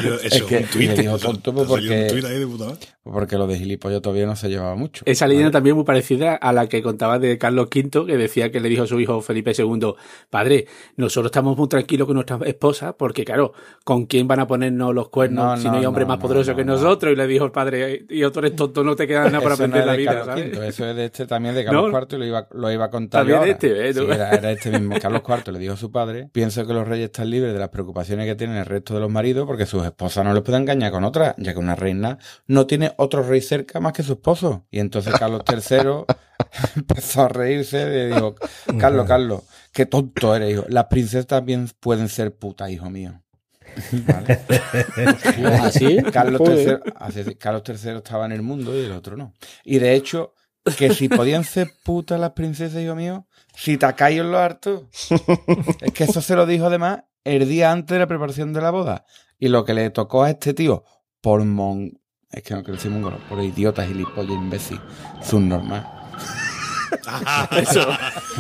Yo- Es Eso que es un tuit. digo tonto pues, un porque, tuit ahí de puta madre. porque lo de gilipollas todavía no se llevaba mucho. Esa leyenda también muy parecida a la que contaba de Carlos V, que decía que le dijo a su hijo Felipe II, padre, nosotros estamos muy tranquilos con nuestra esposa, porque claro, ¿con quién van a ponernos los cuernos No, si no, hay hombre no, más poderoso no, que no. nosotros? Y le dijo el padre, y tú eres tonto, no te queda nada para aprender la vida, eso es de este también de Carlos No. IV y lo iba, lo iba a contar También yo ahora. este, ¿eh? Sí, era, era este mismo. Carlos IV le dijo a su padre, pienso que los reyes están libres de las preocupaciones que tienen el resto de los maridos porque sus esposas no les pueden engañar con otra, ya que una reina no tiene otro rey cerca más que su esposo. Y entonces Carlos III empezó a reírse y dijo, Carlos, Carlos, qué tonto eres, hijo. Las princesas también pueden ser putas, hijo mío. ¿Vale? ¿Así? Carlos. III, así- Carlos III estaba en el mundo y el otro no. Y de hecho, que si podían ser putas las princesas, hijo mío, si te caí en lo harto. Es que eso se lo dijo además el día antes de la preparación de la boda. Y lo que le tocó a este tío, por mon... Es que no quiero decir mongolo, por idiota, gilipollas, imbécil, subnormal. Eso.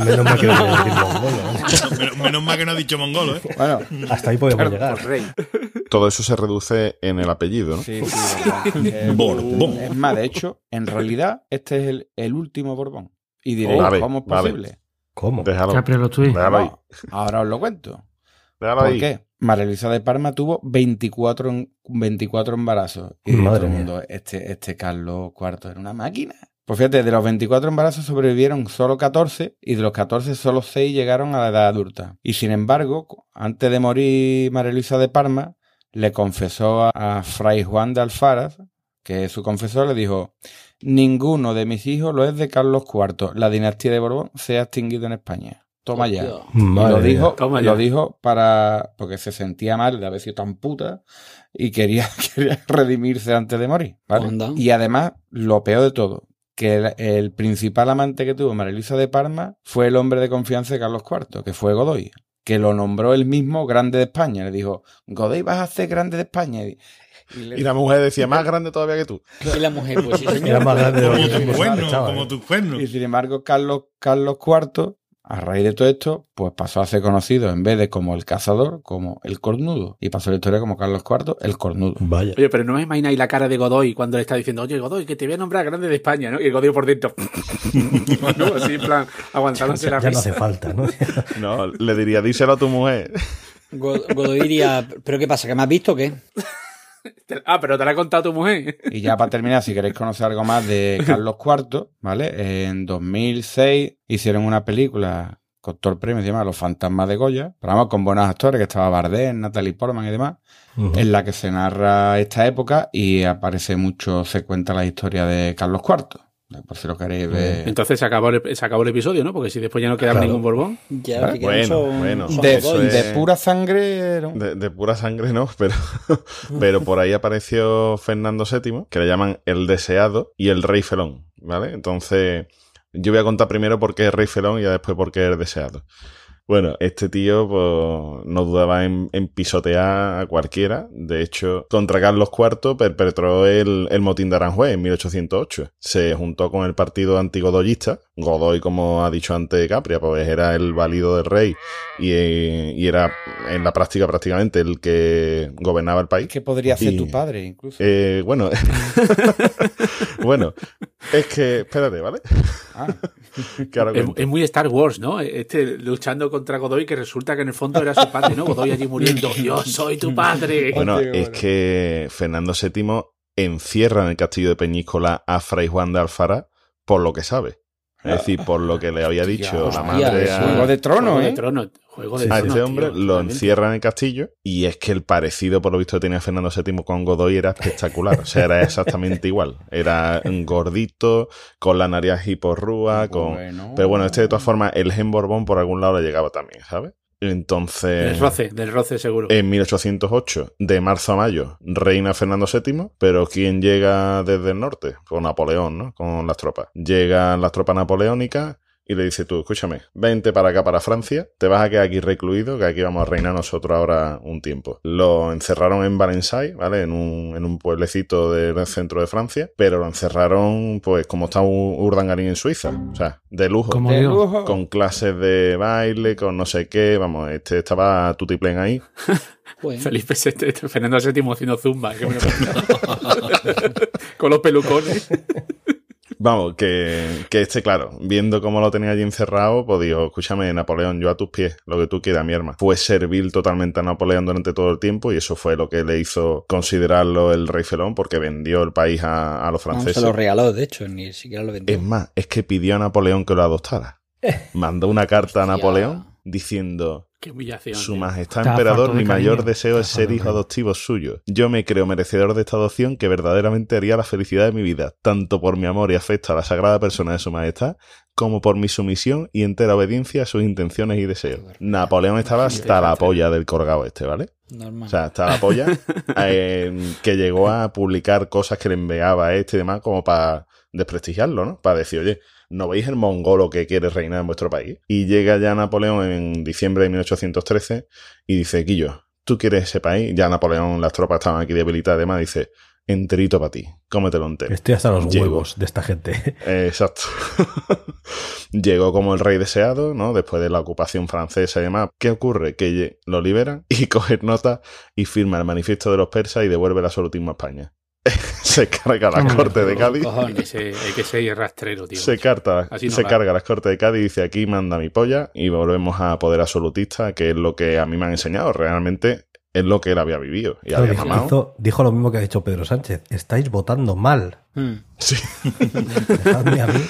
Menos mal que no mongolo, ¿eh? menos, menos mal que no ha dicho mongolo, ¿eh? Bueno, Hasta ahí podemos Claro, llegar. Por rey. Todo eso se reduce en el apellido, ¿no? sí, sí, Borbón. Es más, de hecho, en realidad, este es el, el último Borbón. Y diréis, ¿cómo es vale. posible? ¿Cómo? Déjalo, ahí. No, ahora os lo cuento. Déjalo ¿Por ahí. qué? María Luisa de Parma tuvo 24, en- 24 embarazos. Y Madre todo el mía. mundo, este, este Carlos IV era una máquina. Pues fíjate, de los 24 embarazos sobrevivieron solo 14 y de los 14 solo 6 llegaron a la edad adulta. Y sin embargo, antes de morir María Luisa de Parma, le confesó a, a Fray Juan de Alfaraz, que es su confesor, le dijo, ninguno de mis hijos lo es de Carlos IV. La dinastía de Borbón se ha extinguido en España. Toma ya. Lo dijo, Toma lo dijo para porque se sentía mal de haber sido tan puta y quería, quería redimirse antes de morir. Y además, lo peor de todo, que el, el principal amante que tuvo María Luisa de Parma fue el hombre de confianza de Carlos IV, que fue Godoy, que lo nombró él mismo grande de España. Le dijo, Godoy vas a hacer grande de España. Y, y le- Y la mujer decía, más grande todavía que tú. Y la mujer, pues sí, Era señor. más grande Como cuernos, chaval. como tus cuernos. Y sin embargo, Carlos, Carlos IV, a raíz de todo esto, pues pasó a ser conocido en vez de como el cazador, como el cornudo. Y pasó la historia como Carlos IV, el cornudo. Vaya. Oye, pero no me imagináis la cara de Godoy cuando le está diciendo, oye, Godoy, que te voy a nombrar grande de España, ¿no? Y Godoy por dentro. ¿no? Así en plan, aguantándose la Ya no risa. hace falta, ¿no? No, le diría, díselo a tu mujer. Go- Godoy diría, ¿pero qué pasa? ¿Que me has visto o qué? Ah, pero te la ha contado tu mujer. Y ya para terminar, si queréis conocer algo más de Carlos IV, ¿vale? En 2006 hicieron una película con todo el premio, se llama Los Fantasmas de Goya, pero vamos, con buenos actores, que estaba Bardem, Natalie Portman y demás, en la que se narra esta época y aparece mucho, se cuenta la historia de Carlos IV. Por si lo queréis ver. Entonces se acabó, el, se acabó el episodio, ¿no? Porque si después ya no queda Claro. ningún Borbón. Ya, Vale. que quedan Bueno, son- bueno. son De, pura sangre. ¿no? De, de pura sangre no, pero, pero por ahí apareció Fernando VII, que le llaman el deseado y el rey felón, ¿vale? Entonces, yo voy a contar primero por qué es rey felón y ya después por qué es el deseado. Bueno, este tío pues, no dudaba en, en pisotear a cualquiera. De hecho, contra Carlos IV perpetró el, el motín de Aranjuez en 1808. Se juntó con el partido antigodoyista. Godoy, como ha dicho antes Capria, pues era el válido del rey y, y era en la práctica prácticamente el que gobernaba el país. Que podría Y- tu padre, incluso. Eh, bueno, bueno, es que, espérate, ¿vale? Ah, Es, es muy Star Wars, ¿no? Este luchando contra Godoy, que resulta que en el fondo era su padre, ¿no? Godoy allí muriendo. Yo soy tu padre. Bueno, es que Fernando VII encierra en el castillo de Peñíscola a Fray Juan de Alfara por lo que sabe. Es decir, por lo que le había dicho la madre a, Juego de trono, Juego de ¿eh? trono. Juego de a trono, este hombre, tío, lo encierra en el castillo y es que el parecido, por lo visto, que tenía Fernando VII con Godoy era espectacular. O sea, era exactamente igual. Era gordito, con la nariz hiporrúa, con... Bueno. Pero bueno, este de todas formas, el gen Borbón por algún lado le llegaba también, ¿sabes? Del Entonces, roce, del roce seguro. en 1808, de marzo a mayo, reina Fernando VII, pero ¿quién llega desde el norte? Pues Napoleón, ¿no? Con las tropas. Llegan las tropas napoleónicas y le dice tú, escúchame, vente para acá, para Francia, te vas a quedar aquí recluido, que aquí vamos a reinar nosotros ahora un tiempo. Lo encerraron en Valensay, ¿vale? En un, en un pueblecito del centro de Francia, pero lo encerraron, pues, como está un Urdangarín en Suiza, o sea, de lujo. Como De lujo. Con clases de baile, con no sé qué, vamos, este estaba tutiplén ahí. Bueno, Felipe VI, Fernando VII haciendo zumba. que me lo- Con los pelucones. Vamos, que, que este, claro, viendo cómo lo tenía allí encerrado, pues dijo, escúchame, Napoleón, yo a tus pies, lo que tú quieras, mi arma. Fue servil totalmente a Napoleón durante todo el tiempo y eso fue lo que le hizo considerarlo el rey felón porque vendió el país a, a los no franceses. se lo regaló, de hecho, ni siquiera lo vendió. Es más, es que pidió a Napoleón que lo adoptara. Mandó una carta a. Napoleón diciendo, Qué humillación. Su. Majestad Está Emperador, de mi mayor cariño. deseo es ser hijo adoptivo suyo. Yo me creo merecedor de esta adopción que verdaderamente haría la felicidad de mi vida, tanto por mi amor y afecto a la sagrada persona de Su Majestad, como por mi sumisión y entera obediencia a sus intenciones y deseos. Napoleón estaba hasta la polla del colgado este, ¿vale? Normal. O sea, hasta la polla, eh, que llegó a publicar cosas que le enviaba a este y demás como para desprestigiarlo, ¿no? Para decir, oye, ¿no veis el mongolo que quiere reinar en vuestro país? Y llega ya Napoleón en diciembre de 1813 y dice, Quillo, tú quieres ese país. Ya Napoleón, las tropas estaban aquí debilitadas, además dice, enterito para ti, cómetelo entero. Estoy hasta los huevos de esta gente. Exacto. Llegó como el rey deseado, ¿no? Después de la ocupación francesa y demás. ¿Qué ocurre? Que lo liberan y coge nota y firma el manifiesto de los persas y devuelve el absolutismo a España. Se carga la corte de Cádiz. Hay que ser, hay que ser rastrero, tío. Se, carta, Así no se va. carga las cortes de Cádiz y dice aquí manda mi polla y volvemos a poder absolutista, que es lo que a mí me han enseñado. Realmente es lo que él había vivido y había dijo, mamado. hizo- dijo lo mismo que ha dicho Pedro Sánchez. Estáis votando mal. Hmm. Sí. Dejadme a mí.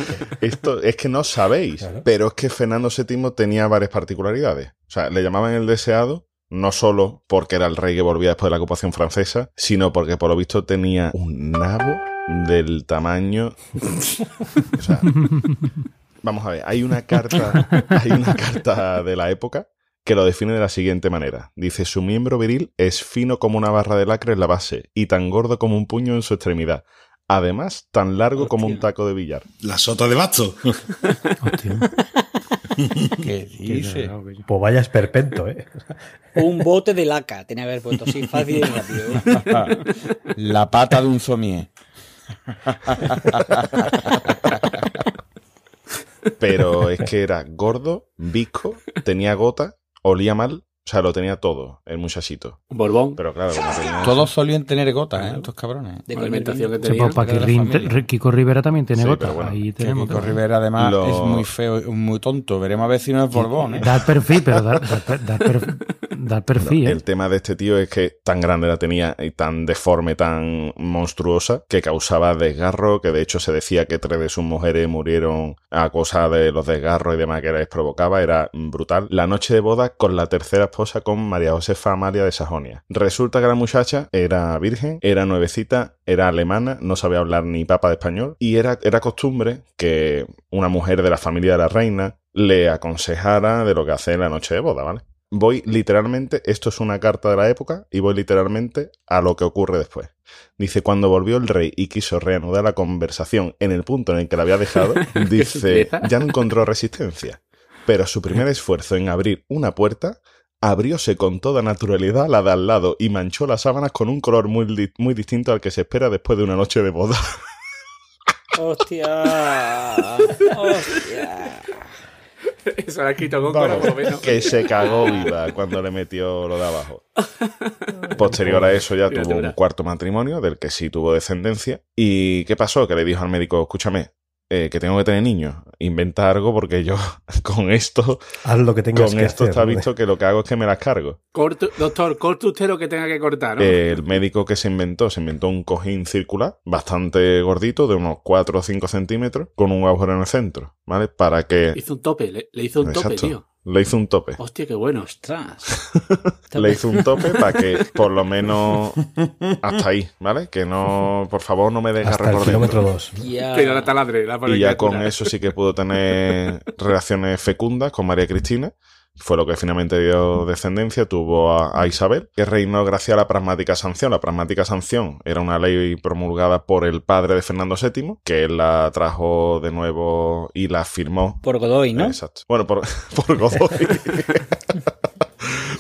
Esto es que no sabéis, Claro. pero es que Fernando VII tenía varias particularidades. O sea, le llamaban el deseado no solo porque era el rey que volvía después de la ocupación francesa, sino porque por lo visto tenía un nabo del tamaño. O sea, vamos a ver, hay una carta, hay una carta de la época que lo define de la siguiente manera. Dice, su miembro viril es fino como una barra de lacre en la base y tan gordo como un puño en su extremidad. Además, tan largo como un taco de billar. La sota de basto. Hostia. ¿Qué dice? Pues vaya esperpento, ¿eh? Un bote de laca. Tenía que haber puesto así fácil y rápido. La pata de un somier. Pero es que era gordo, visco, tenía gota, olía mal, o sea, lo tenía todo, el muchachito. Un Borbón. Pero claro, como tenía Todos solían tener gotas, ¿eh? Estos cabrones. De La alimentación que comer Sí, pues. Kiko Rivera también tiene Sí, gota. pero bueno, Ahí tenemos Kiko Rivera además Lo- es muy feo, muy tonto. Veremos a ver si no es Borbón, ¿eh? Dar perfil, pero dar, dar, dar per- dar perfil, ¿eh? El tema de este tío es que tan grande la tenía y tan deforme, tan monstruosa, que causaba desgarro, que de hecho se decía que tres de sus mujeres murieron a causa de los desgarros y demás que les provocaba, era brutal. La noche de boda con la tercera esposa, con María Josefa Amalia de Sajonia. Resulta que la muchacha era virgen, era nuevecita, era alemana, no sabía hablar ni papa de español, y era, era costumbre que una mujer de la familia de la reina le aconsejara de lo que hacer en la noche de boda, ¿vale? Voy literalmente, esto es una carta de la época, y voy literalmente a lo que ocurre después. Dice, cuando volvió el rey y quiso reanudar la conversación en el punto en el que la había dejado, dice, ya no encontró resistencia. Pero su primer esfuerzo en abrir una puerta abrióse con toda naturalidad la de al lado y manchó las sábanas con un color muy, di- muy distinto al que se espera después de una noche de boda. Hostia. Hostia. Con por lo menos. que se cagó viva cuando le metió lo de abajo. Posterior a eso ya tuvo un cuarto matrimonio del que sí tuvo descendencia. ¿Y qué pasó? Que le dijo al médico, escúchame, eh, que tengo que tener niños. Inventa algo porque yo con esto, Haz lo que tengas con que esto hacer. está visto que lo que hago es que me las cargo. Corto- doctor, corte usted lo que tenga que cortar, ¿no? Eh, El médico que se inventó, se inventó un cojín circular bastante gordito, de unos 4 o 5 centímetros, con un agujero en el centro, ¿vale? Para que... hizo un tope, le, le hizo un tope, tío. Le hizo un tope. Hostia, qué bueno. Ostras. Le hizo un tope para que por lo menos hasta ahí, ¿vale? Que no, por favor, no me el por kilómetro dentro. 2. Ya. Pero la taladre, la Y ya con eso sí que pudo tener relaciones fecundas con María Cristina. Fue lo que finalmente dio descendencia, tuvo a, a, Isabel, que reinó gracias a la pragmática sanción. La pragmática sanción era una ley promulgada por el padre de Fernando VII, que él la trajo de nuevo y la firmó. Por Godoy, ¿no? Exacto. Bueno, por, por Godoy.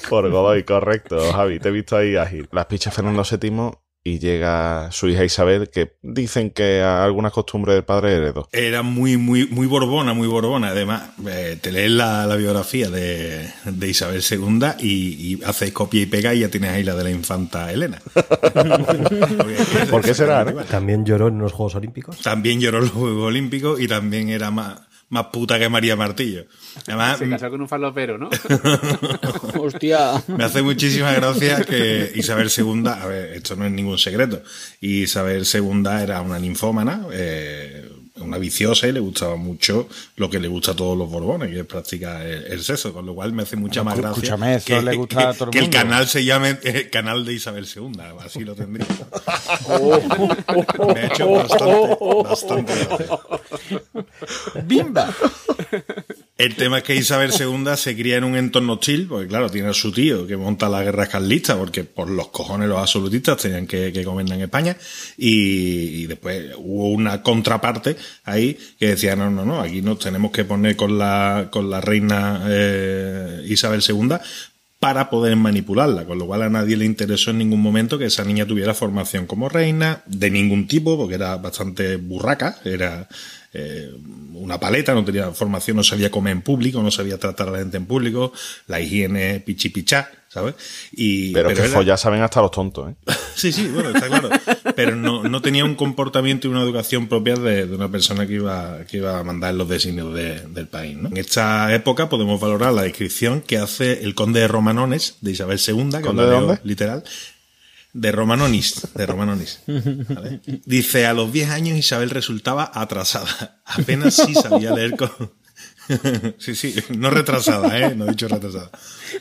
por Godoy, correcto, Javi. Te he visto ahí ágil. Las pichas Fernando VII y llega su hija Isabel, que dicen que algunas costumbres del padre heredó. Era muy, muy, muy borbona, muy borbona. Además, eh, te lees la, la biografía de, de, Isabel II y, y, haces copia y pega y ya tienes ahí la de la infanta Elena. ¿Por qué será? ¿no? También lloró en los Juegos Olímpicos. También lloró en los Juegos Olímpicos y también era más más puta que María Martillo. Además, Se casó con un falopero, ¿no? Hostia. Me hace muchísima gracia que Isabel II, a ver, esto no es ningún secreto, Isabel II era una ninfómana, eh, una viciosa y le gustaba mucho lo que le gusta a todos los borbones, que es practicar el, el sexo, con lo cual me hace mucha más gracia Escúchame, eso que, le gusta a todo el que el mundo. canal se llame eh, Canal de Isabel II, así lo tendría. me ha hecho bastante, bastante gracia. ¡Bimba! El tema es que Isabel II se cría en un entorno hostil, porque claro, tiene a su tío que monta la guerra carlista, porque por los cojones los absolutistas tenían que, que gobernar en España, y, y, después hubo una contraparte ahí que decía, no, no, no, aquí nos tenemos que poner con la, con la reina eh, Isabel II para poder manipularla, con lo cual a nadie le interesó en ningún momento que esa niña tuviera formación como reina, de ningún tipo, porque era bastante burraca, era eh, una paleta, no tenía formación, no sabía comer en público, no sabía tratar a la gente en público, la higiene pichipichá, ¿sabes? Y, pero, que era- follar saben hasta los tontos, ¿eh? Sí, sí, bueno, está claro. Pero no, no tenía un comportamiento y una educación propia de, de una persona que iba, que iba a mandar los designios de- del país. ¿no? En esta época podemos valorar la descripción que hace el conde de Romanones, de Isabel II, que ¿Conde de dónde? literal. De Romanonis, de Romanonis. Dice, a los 10 años Isabel resultaba atrasada. Apenas sí sabía leer con... sí, sí, no retrasada, ¿eh? No he dicho retrasada.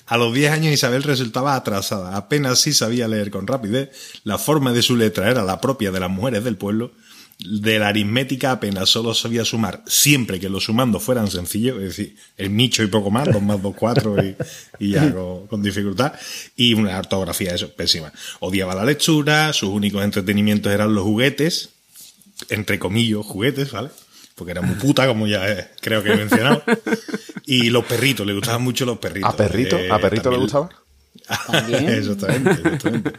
A los 10 años Isabel resultaba atrasada. Apenas sí sabía leer con rapidez. La forma de su letra era la propia de las mujeres del pueblo. De la aritmética apenas solo sabía sumar siempre que los sumandos fueran sencillos, es decir, el nicho y poco más, dos más dos, cuatro y, y ya con, con dificultad. Y una ortografía, eso, pésima. Odiaba la lectura, sus únicos entretenimientos eran los juguetes, entre comillas, juguetes, ¿vale? Porque era muy puta, como ya eh, creo que he mencionado. Y los perritos, le gustaban mucho los perritos. ¿A perrito? Eh, ¿A perrito le gustaba? Exactamente, exactamente.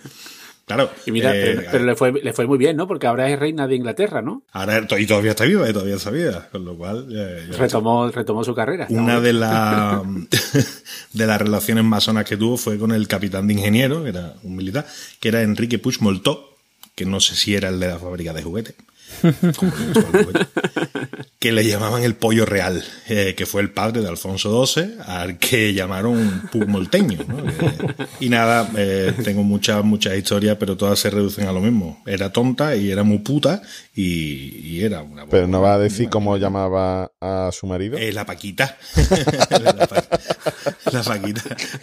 Claro. Y mira, eh, pero, pero le, fue, le fue muy bien, ¿no? Porque ahora es reina de Inglaterra, ¿no? Ahora y todavía está viva, y todavía está viva, con lo cual eh, Retomó, retomó su carrera. una de las de las relaciones masonas que tuvo fue con el capitán de ingeniero, que era un militar, que era Enrique Puig Moltó, que no sé si era el de la fábrica de juguetes, que le llamaban el pollo real, eh, que fue el padre de Alfonso XII, al que llamaron Puig Molteño. ¿no? Eh, y nada, eh, tengo muchas, muchas historias, pero todas se reducen a lo mismo. Era tonta y era muy puta y, y era una Pero no va a decir cómo llamaba a su marido. la Paquita. la, Pa- la Paquita.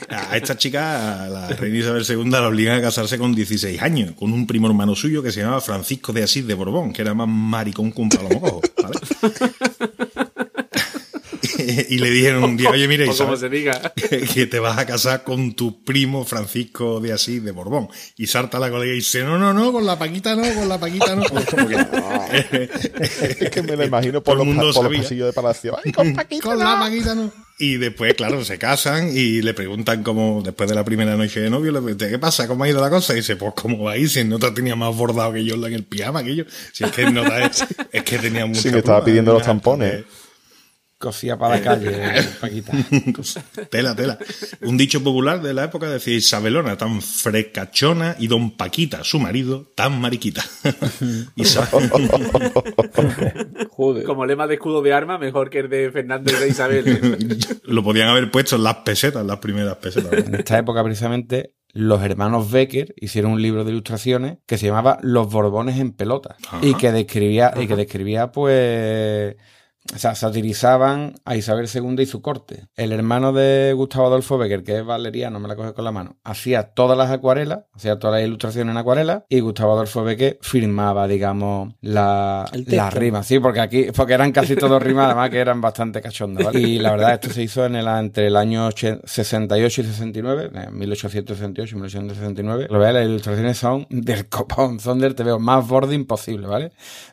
A esta chica, a la reina Isabel II, la obligan a casarse con 16 años, con un primo hermano suyo que se llamaba Francisco de Asís de Borbón, que era más maricón que un palomo cojo, ¿vale? y le dijeron un día, oye, Isabel, se diga. que, te vas a casar con tu primo Francisco de Asís de Borbón. Y salta la colega y dice, no, no, no, con la Paquita no, con la Paquita no. Porque- Es que me lo imagino por, los, el mundo pa- por los sabía. pasillos de Palacio. ¡Ay, con Paquita! Con la Paquita no. Y después, claro, se casan y le preguntan como, después de la primera noche de novio, le preguntan, ¿qué pasa? ¿Cómo ha ido la cosa? Y dice, pues cómo va a ir, si nota tenía más bordado que yo en el pijama que yo. Si es que nota es, es que tenía mucha Sí, que estaba pidiendo los una- tampones. Cosía para la calle, Paquita. Tela, tela. Un dicho popular de la época decía Isabelona tan frecachona y don Paquita, su marido, tan mariquita. Joder. Como lema de escudo de arma, mejor que el de Fernández de Isabel. Lo podían haber puesto en las pesetas, las primeras pesetas. En esta época, precisamente, los hermanos Becker hicieron un libro de ilustraciones que se llamaba Los Borbones en pelota. Ajá. Y que describía, y que describía, pues, o sea, satirizaban a Isabel II y su corte. El hermano de Gustavo Adolfo Becker, que es valeriano, me la coge con la mano, hacía todas las acuarelas, hacía todas las ilustraciones en acuarela, y Gustavo Adolfo Becker firmaba, digamos, la, las rimas, sí, porque aquí, porque eran casi todos rimas, además que eran bastante cachondas, ¿vale? Y la verdad, esto se hizo en el, entre el año och- 68 y 69, en 1868 y 1869. Lo veis, las ilustraciones son del copón, son del te veo más borde imposible, ¿vale?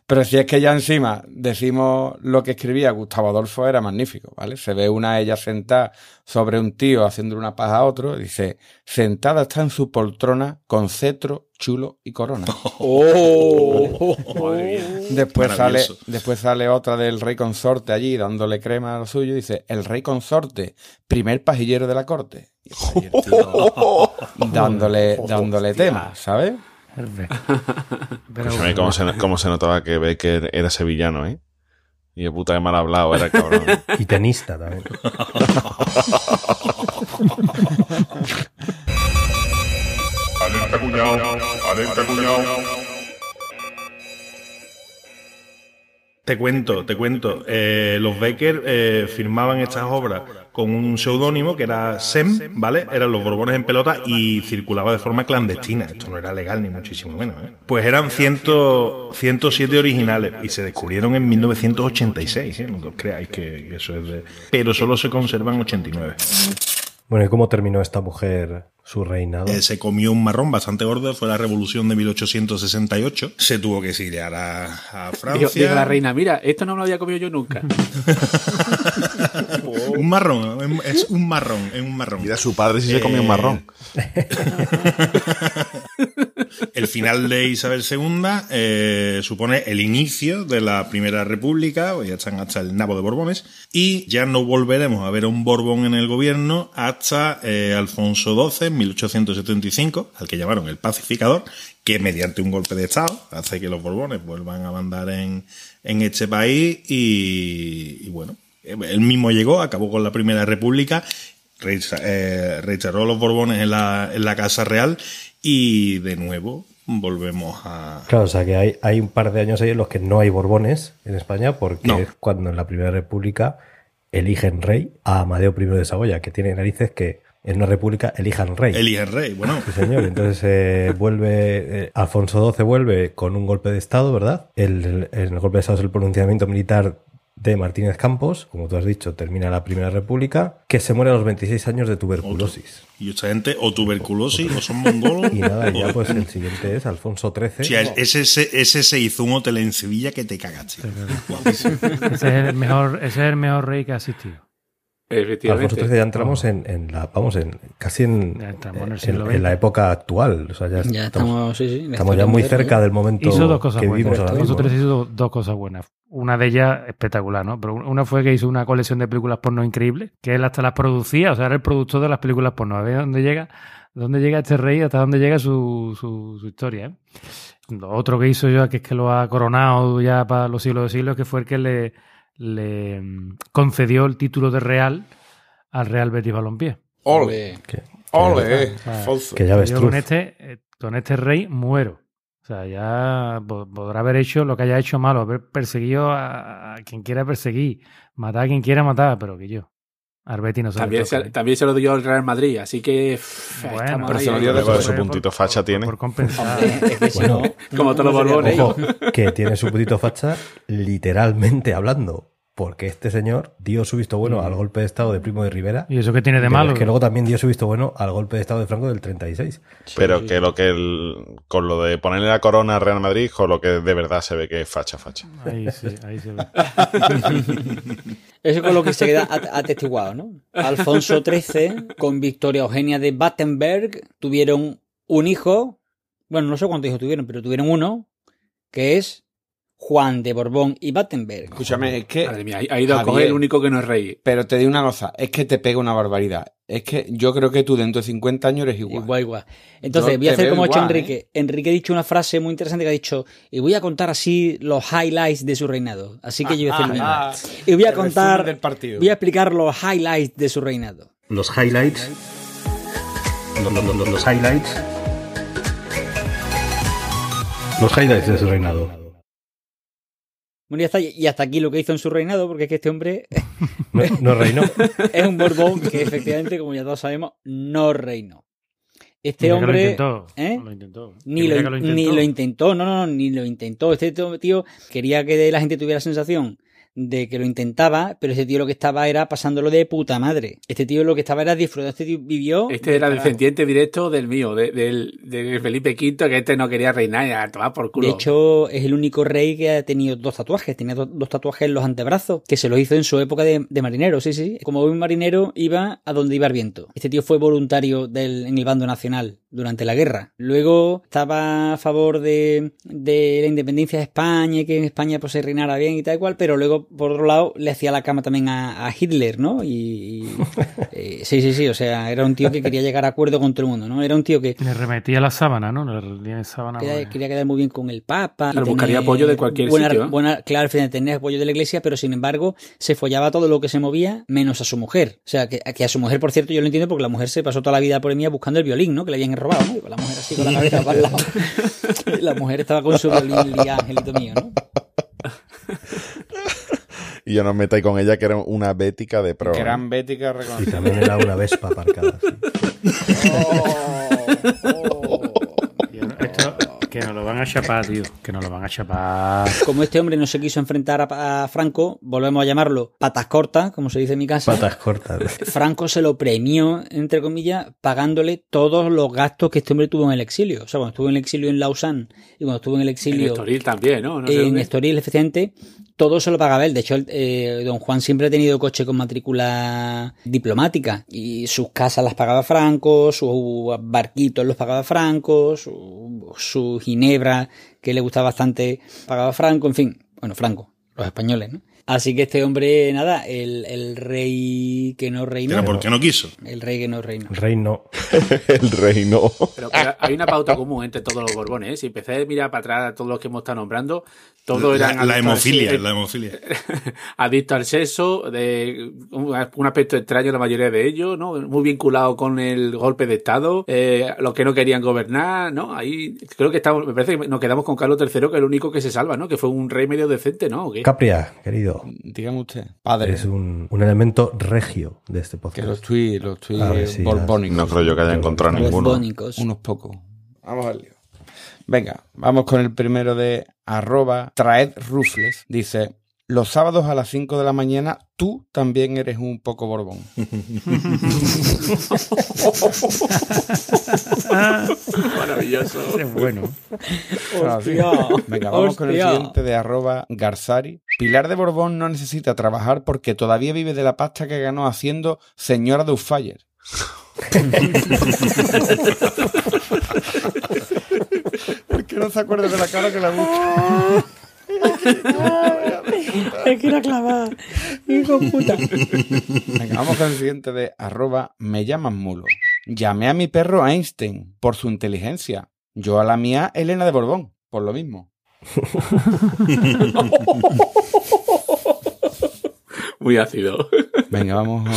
Pero si es que ya encima decimos lo que escribía Gustavo Adolfo era magnífico, ¿vale? Se ve una ella sentada sobre un tío haciéndole una paja a otro, dice, sentada está en su poltrona con cetro, chulo y corona. ¡Oh! Madre mía. Después sale, después sale otra del rey consorte allí dándole crema a lo suyo y dice, el rey consorte, primer pajillero de la corte. Y está ahí el tío dándole, dándole tema, ¿sabes? Perfecto. Pero Escúchame, cómo se, cómo se notaba que Becker era sevillano, ¿eh? Y de puta que mal hablado era cabrón. Y tenista también. Alerta cuñado, alerta cuñado. Te cuento, te cuento. Eh, los Becker eh, firmaban estas obras con un seudónimo que era Sem, ¿vale? Eran los Borbones en pelota y circulaba de forma clandestina. Esto no era legal ni muchísimo menos. ¿eh? Pues eran 100, 107 originales y se descubrieron en 1986. ¿eh? No os creáis que, eso es de. Pero solo se conservan 89. Bueno, ¿y cómo terminó esta mujer su reinado? Eh, se comió un marrón bastante gordo, fue la revolución de 1868. Se tuvo que exiliar a, a Francia. Dijo, dijo la reina, mira, esto no me lo había comido yo nunca. Un marrón, es un marrón, es un marrón. Mira, su padre sí se comió un Eh, marrón. El final de Isabel II eh, supone el inicio de la Primera República, pues ya están hasta el nabo de Borbones, y ya no volveremos a ver un Borbón en el gobierno hasta eh, Alfonso XII, en 1875, al que llamaron el pacificador, que mediante un golpe de Estado hace que los Borbones vuelvan a mandar en, en este país y, y bueno, él mismo llegó, acabó con la Primera República recha- eh, los Borbones en la, en la Casa Real y de nuevo volvemos a... Claro, o sea que hay, hay un par de años ahí en los que no hay Borbones en España porque No. es cuando en la Primera República eligen rey a Amadeo I de Saboya, que tiene narices que en una república elijan rey. Elige el rey, bueno, Sí, señor. Entonces eh, vuelve, eh, Alfonso XII vuelve con un golpe de Estado, ¿verdad? El, el- el golpe de Estado es el pronunciamiento militar de Martínez Campos, como tú has dicho, termina la Primera República, que se muere a los 26 años de tuberculosis. y esta gente o tuberculosis o son mongolos. Y nada, ya pues el siguiente es Alfonso XIII. O sea, ese, ese, ese se hizo un hotel en Sevilla que te cagaste. ese es el mejor, ese es el mejor rey que ha existido. Efectivamente. Alfonso XIII ya entramos en, en la, vamos, en casi en, en la época actual. O sea, ya, Ya estamos, estamos, sí, sí. la estamos historia ya muy cerca del momento Hizo dos cosas que vivimos ahora. XIII hizo do- dos cosas buenas. Una de ellas espectacular, ¿no? Pero una fue que hizo una colección de películas porno increíbles, que él hasta las producía, o sea, era el productor de las películas porno. A ver dónde llega, dónde llega este rey, hasta dónde llega su, su, su historia, ¿eh? Lo otro que hizo yo, que es que lo ha coronado ya para los siglos de siglos, que fue el que le, le mm, concedió el título de real al Real Betis Balompié. ¡Ole! Que- ¡Ole! Que ya ves, Yo con este, eh, con este rey muero. O sea, ya po- podrá haber hecho lo que haya hecho malo, haber perseguido a, a quien quiera perseguir, matar a quien quiera matar, pero que yo. Arbeti no se También toca, se, ¿eh? también se lo dio el Real Madrid, así que pff, Bueno, pero se lo dio de Por Por- su puntito facha tiene. Por compensar. Es que Bueno, no, como todos los. Ojo, que tiene su putito facha literalmente hablando. Porque este señor dio su visto bueno al golpe de Estado de Primo de Rivera. ¿Y eso que tiene de malo? Es que luego también dio su visto bueno al golpe de Estado de Franco del 36. Pero que lo que el- con lo de ponerle la corona a Real Madrid, con lo que de verdad se ve que es facha, facha. Ahí sí, ahí se ve. Eso con lo que se queda at- atestiguado, ¿no? Alfonso XIII con Victoria Eugenia de Battenberg tuvieron un hijo, bueno, no sé cuántos hijos tuvieron, pero tuvieron uno, que es Juan de Borbón y Battenberg. Escúchame, es que. Madre mía, ha ido a coger el único que no es rey. Pero te digo una cosa, es que te pega una barbaridad. Es que yo creo que tú dentro de 50 años eres igual. Igual, igual. Entonces, Yo voy a hacer como ha hecho igual, ¿eh? Enrique. Enrique ha dicho una frase muy interesante que ha dicho, y voy a contar así los highlights de su reinado. Así que yo voy a hacer lo mismo. Ah, Y voy a contar, del partido. voy a explicar los highlights de su reinado. Los highlights. Los, los- los- los highlights. Los highlights de su reinado. Bueno, ya está. Y hasta aquí lo que hizo en su reinado, porque es que este hombre No, no reinó. es un Borbón que efectivamente, como ya todos sabemos, no reinó. Este hombre... Lo intentó. ¿eh? Lo intentó. Ni lo, ni lo intentó, no, no, no, ni lo intentó. Este tío- tío quería que la gente tuviera la sensación de que lo intentaba, pero ese tío lo que estaba era pasándolo de puta madre. Este tío lo que estaba era disfrutando. Este tío vivió. Este era carajo. descendiente directo del mío, de, del, de Felipe V, que este no quería reinar a tomar por culo. De hecho, es el único rey que ha tenido dos tatuajes. Tenía do- dos tatuajes en los antebrazos, que se los hizo en su época de, de marinero. Sí, sí. Como buen marinero, iba a donde iba el viento. Este tío fue voluntario del, en el bando nacional durante la guerra. Luego estaba a favor de, de la independencia de España y que en España pues, se reinara bien y tal y cual, pero luego, por otro lado, le hacía la cama también a, a Hitler, ¿no? Y, y, eh, sí, sí, sí. O sea, era un tío que quería llegar a acuerdo con todo el mundo, ¿no? Era un tío que Le remetía la sábana, ¿no? Le remetía sábana. quería, pues. quería quedar muy bien con el Papa. Claro, y buscaría tener apoyo de cualquier buena, sitio, ¿eh? buena- claro, fíjate, tenía apoyo de la iglesia, pero sin embargo se follaba todo lo que se movía, menos a su mujer. O sea, que, que a su mujer, por cierto, yo lo entiendo porque la mujer se pasó toda la vida por mí buscando el violín, ¿no? Que le habían robado, ¿no? Y con la mujer así con la cabeza para el lado. la mujer estaba con su violín angelito mío, ¿no? Y yo no me metáis con ella, que era una bética de pro. ¿eh? Gran bética Y reconocida. también era una Vespa aparcada. sí. Esto, que nos lo van a chapar, tío. Que nos lo van a chapar. Como este hombre no se quiso enfrentar a, a Franco, volvemos a llamarlo patas cortas, como se dice en mi casa. Patas cortas. Franco se lo premió, entre comillas, pagándole todos los gastos que este hombre tuvo en el exilio. O sea, cuando estuvo en el exilio en Lausanne y cuando estuvo en el En exilio Estoril también, ¿no? No sé en dónde. Estoril, efectivamente, todo se lo pagaba él. De hecho, eh, don Juan siempre ha tenido coche con matrícula diplomática y sus casas las pagaba Franco, sus barquitos los pagaba Franco, su, su ginebra, que le gustaba bastante, pagaba Franco, en fin, bueno, Franco, los españoles, ¿no? Así que este hombre, nada, el, el rey que no reinó. Pero ¿por qué no quiso? El rey que no reinó. El rey no. El reino. Pero que hay una pauta común entre todos los borbones. ¿eh? Si empecé a mirar para atrás a todos los que hemos estado nombrando, todos La, eran la al hemofilia, la hemofilia. adictos al sexo, de un, un aspecto extraño la mayoría de ellos, ¿no? Muy vinculado con el golpe de Estado, eh, los que no querían gobernar, ¿no? Ahí creo que estamos, me parece que nos quedamos con Carlos III, que es el único que se salva, ¿no? Que fue un rey medio decente, ¿no? Capria, querido. Dígame usted, padre. Es un, un elemento regio de este Que podcast. lo estoy, lo estoy A ver, sí, borbónicos. No creo yo que haya encontrado Los ninguno. Unos pocos. Vamos al lío. Venga, vamos con el primero de arroba traed rufles. Dice, los sábados a las 5 de la mañana tú también eres un poco borbón. Maravilloso. Es bueno. Hostia. Venga, vamos con el siguiente de arroba Garzari. Pilar de Borbón no necesita trabajar porque todavía vive de la pasta que ganó haciendo señora de Fire. ¿Por qué no se acuerda de la cara que la busca? Es que era clavada. Hijo puta. Venga, vamos con el siguiente de arroba me llaman mulo. Llamé a mi perro Einstein por su inteligencia. Yo a la mía Elena de Borbón, por lo mismo. Muy ácido. Venga, vamos,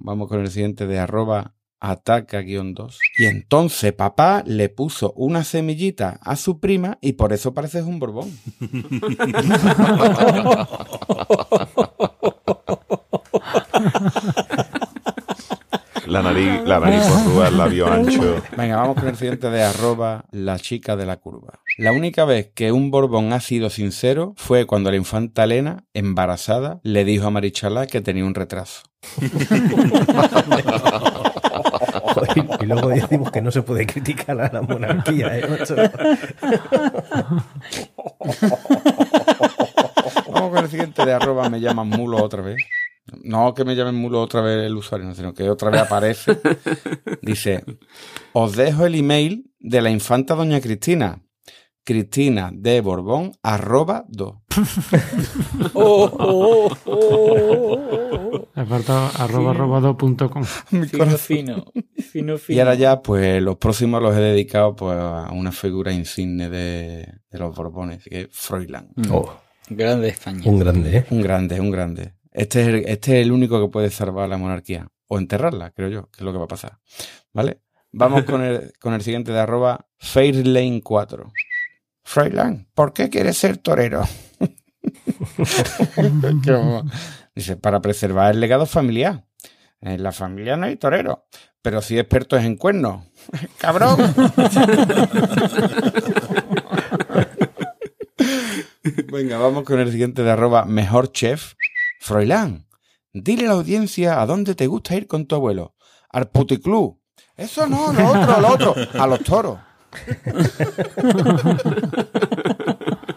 vamos con el siguiente de arroba ataca-2. Y entonces papá le puso una semillita a su prima y por eso pareces un Borbón. La nariz, la nariz porrúa, el labio ancho. Venga, vamos con el siguiente de arroba la chica de la curva. La única vez que un Borbón ha sido sincero fue cuando la infanta Elena, embarazada, le dijo a Marichalá que tenía un retraso. Y luego decimos que no se puede criticar a la monarquía, ¿eh? Vamos con el siguiente de arroba me llaman mulo otra vez. No que me llamen mulo otra vez el usuario, no, sino que otra vez aparece. Dice, os dejo el email de la infanta doña Cristina. Cristina de Borbón arroba do. Oh, oh, oh, Apartado arroba robado.com. oh. Fino, fino. Fino, fino. Y ahora ya, pues los próximos los he dedicado pues, a una figura insigne de, de los Borbones, que es Froilán. Oh, Grande España. un grande, ¿eh? Un grande, un grande. Este es, el, este es el único que puede salvar la monarquía. O enterrarla, creo yo, que es lo que va a pasar. ¿Vale? Vamos con el, con el siguiente de arroba Fairlane4. Froilán, ¿por qué quieres ser torero? Dice, para preservar el legado familiar. En la familia no hay torero, pero sí expertos en cuernos. ¡Cabrón! Venga, vamos con el siguiente de arroba mejor chef. Froilán, dile a la audiencia a dónde te gusta ir con tu abuelo. Al puticlub. Eso no, lo otro, lo otro. A los toros.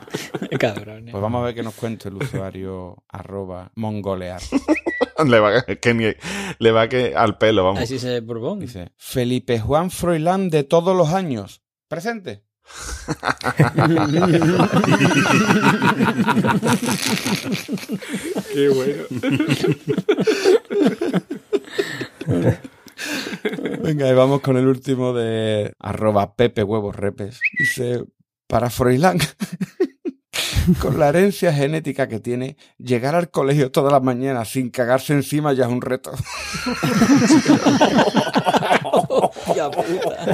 Cabrones. Pues vamos a ver qué nos cuenta el usuario arroba mongolear. le va, que ni- le va que al pelo, vamos. Así se Borbón. Dice, Felipe Juan Froilán de todos los años. Presente. Qué bueno. Venga, y vamos con el último de arroba Pepe Huevos Repes. Dice, para Froilán, con la herencia genética que tiene, llegar al colegio todas las mañanas sin cagarse encima ya es un reto.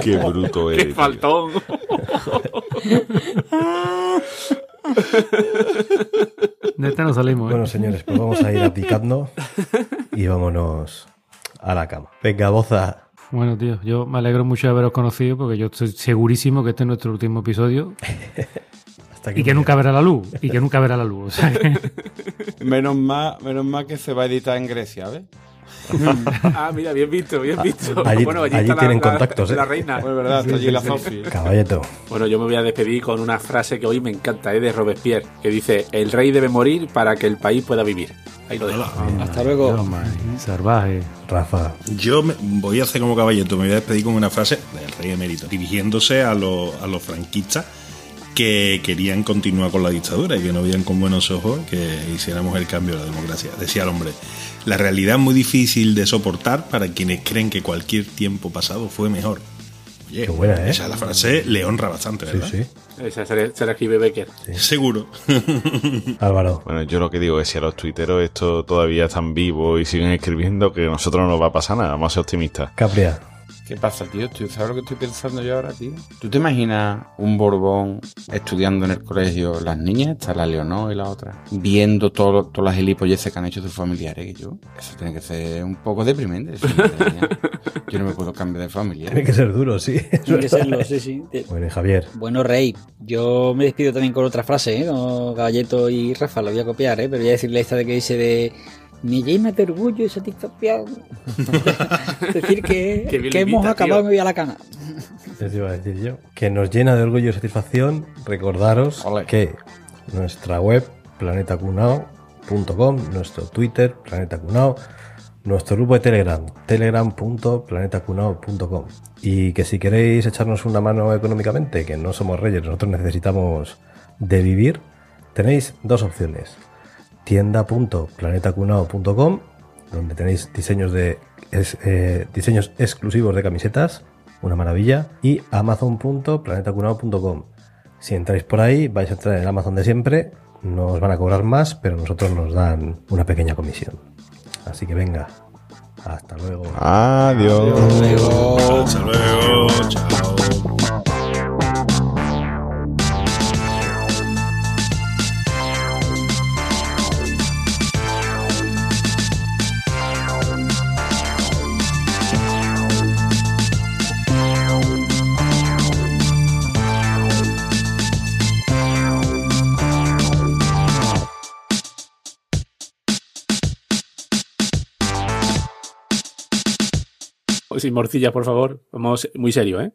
Qué bruto Qué eres. tío. faltón. De este no salimos. ¿eh? Bueno, señores, pues vamos a ir aplicando y vámonos a la cama. Venga, Boza. Bueno, tío, yo me alegro mucho de haberos conocido porque yo estoy segurísimo que este es nuestro último episodio Hasta y que nunca verá la luz. Y que nunca verá la luz. O sea que- Menos mal, menos mal que se va a editar en Grecia, ¿ves? Ah, mira, bien visto, bien visto. Allí- bueno, allí está la- tienen la- contactos, ¿eh? La reina. Pues verdad, está allí la Sofi. Caballeto. Bueno, yo me voy a despedir con una frase que hoy me encanta, es de Robespierre, que dice, el rey debe morir para que el país pueda vivir. Ahí lo dejo. Hasta luego. Dios, salvaje. Rafa. Yo me- voy a hacer como caballeto, me voy a despedir con una frase del rey emérito, dirigiéndose a, los- a los franquistas que querían continuar con la dictadura y que no veían con buenos ojos que hiciéramos el cambio de la democracia. Decía el hombre, la realidad es muy difícil de soportar para quienes creen que cualquier tiempo pasado fue mejor. Oye, Qué buena, ¿eh? esa la frase le honra bastante, Sí, ¿verdad? sí. Esa se, se la escribe Becker. Seguro. Álvaro. Bueno, yo lo que digo es si a los tuiteros esto todavía están vivos y siguen escribiendo, que a nosotros no nos va a pasar nada, vamos a ser optimistas. Capria. ¿Qué pasa, tío? ¿Tú sabes lo que estoy pensando yo ahora, tío? ¿Tú te imaginas un Borbón estudiando en el colegio, las niñas, está la Leonor y la otra, viendo todo, todas las gilipolleces que han hecho sus familiares? Que yo, eso tiene que ser un poco deprimente. eso, yo no me puedo cambiar de familia. Tiene que ser duro, sí. Tiene que serlo, sí, sí. Bueno, y Javier. Bueno, Rey, yo me despido también con otra frase, ¿eh? Como Caballeto y Rafa, lo voy a copiar, ¿eh? Pero voy a decirle esta de que dice de... Me llena de orgullo y satisfacción. decir que, hemos acabado tío. me voy a la cana. Eso iba a decir yo. Que nos llena de orgullo y satisfacción recordaros Ole. que nuestra web, planetacunao.com, nuestro Twitter, planetacunao, nuestro grupo de Telegram, telegram.planetacunao.com. Y que si queréis echarnos una mano económicamente, que no somos reyes, nosotros necesitamos de vivir, tenéis dos opciones. tienda.planetacunao.com, donde tenéis diseños de es- eh, diseños exclusivos de camisetas, una maravilla, y amazon.planetacunao.com. Si entráis por ahí, vais a entrar en el Amazon de siempre, nos van a cobrar más, pero nosotros nos dan una pequeña comisión. Así que venga, hasta luego. Adiós. Hasta luego. Chao. Sin morcillas, por favor. Vamos muy serio, ¿eh?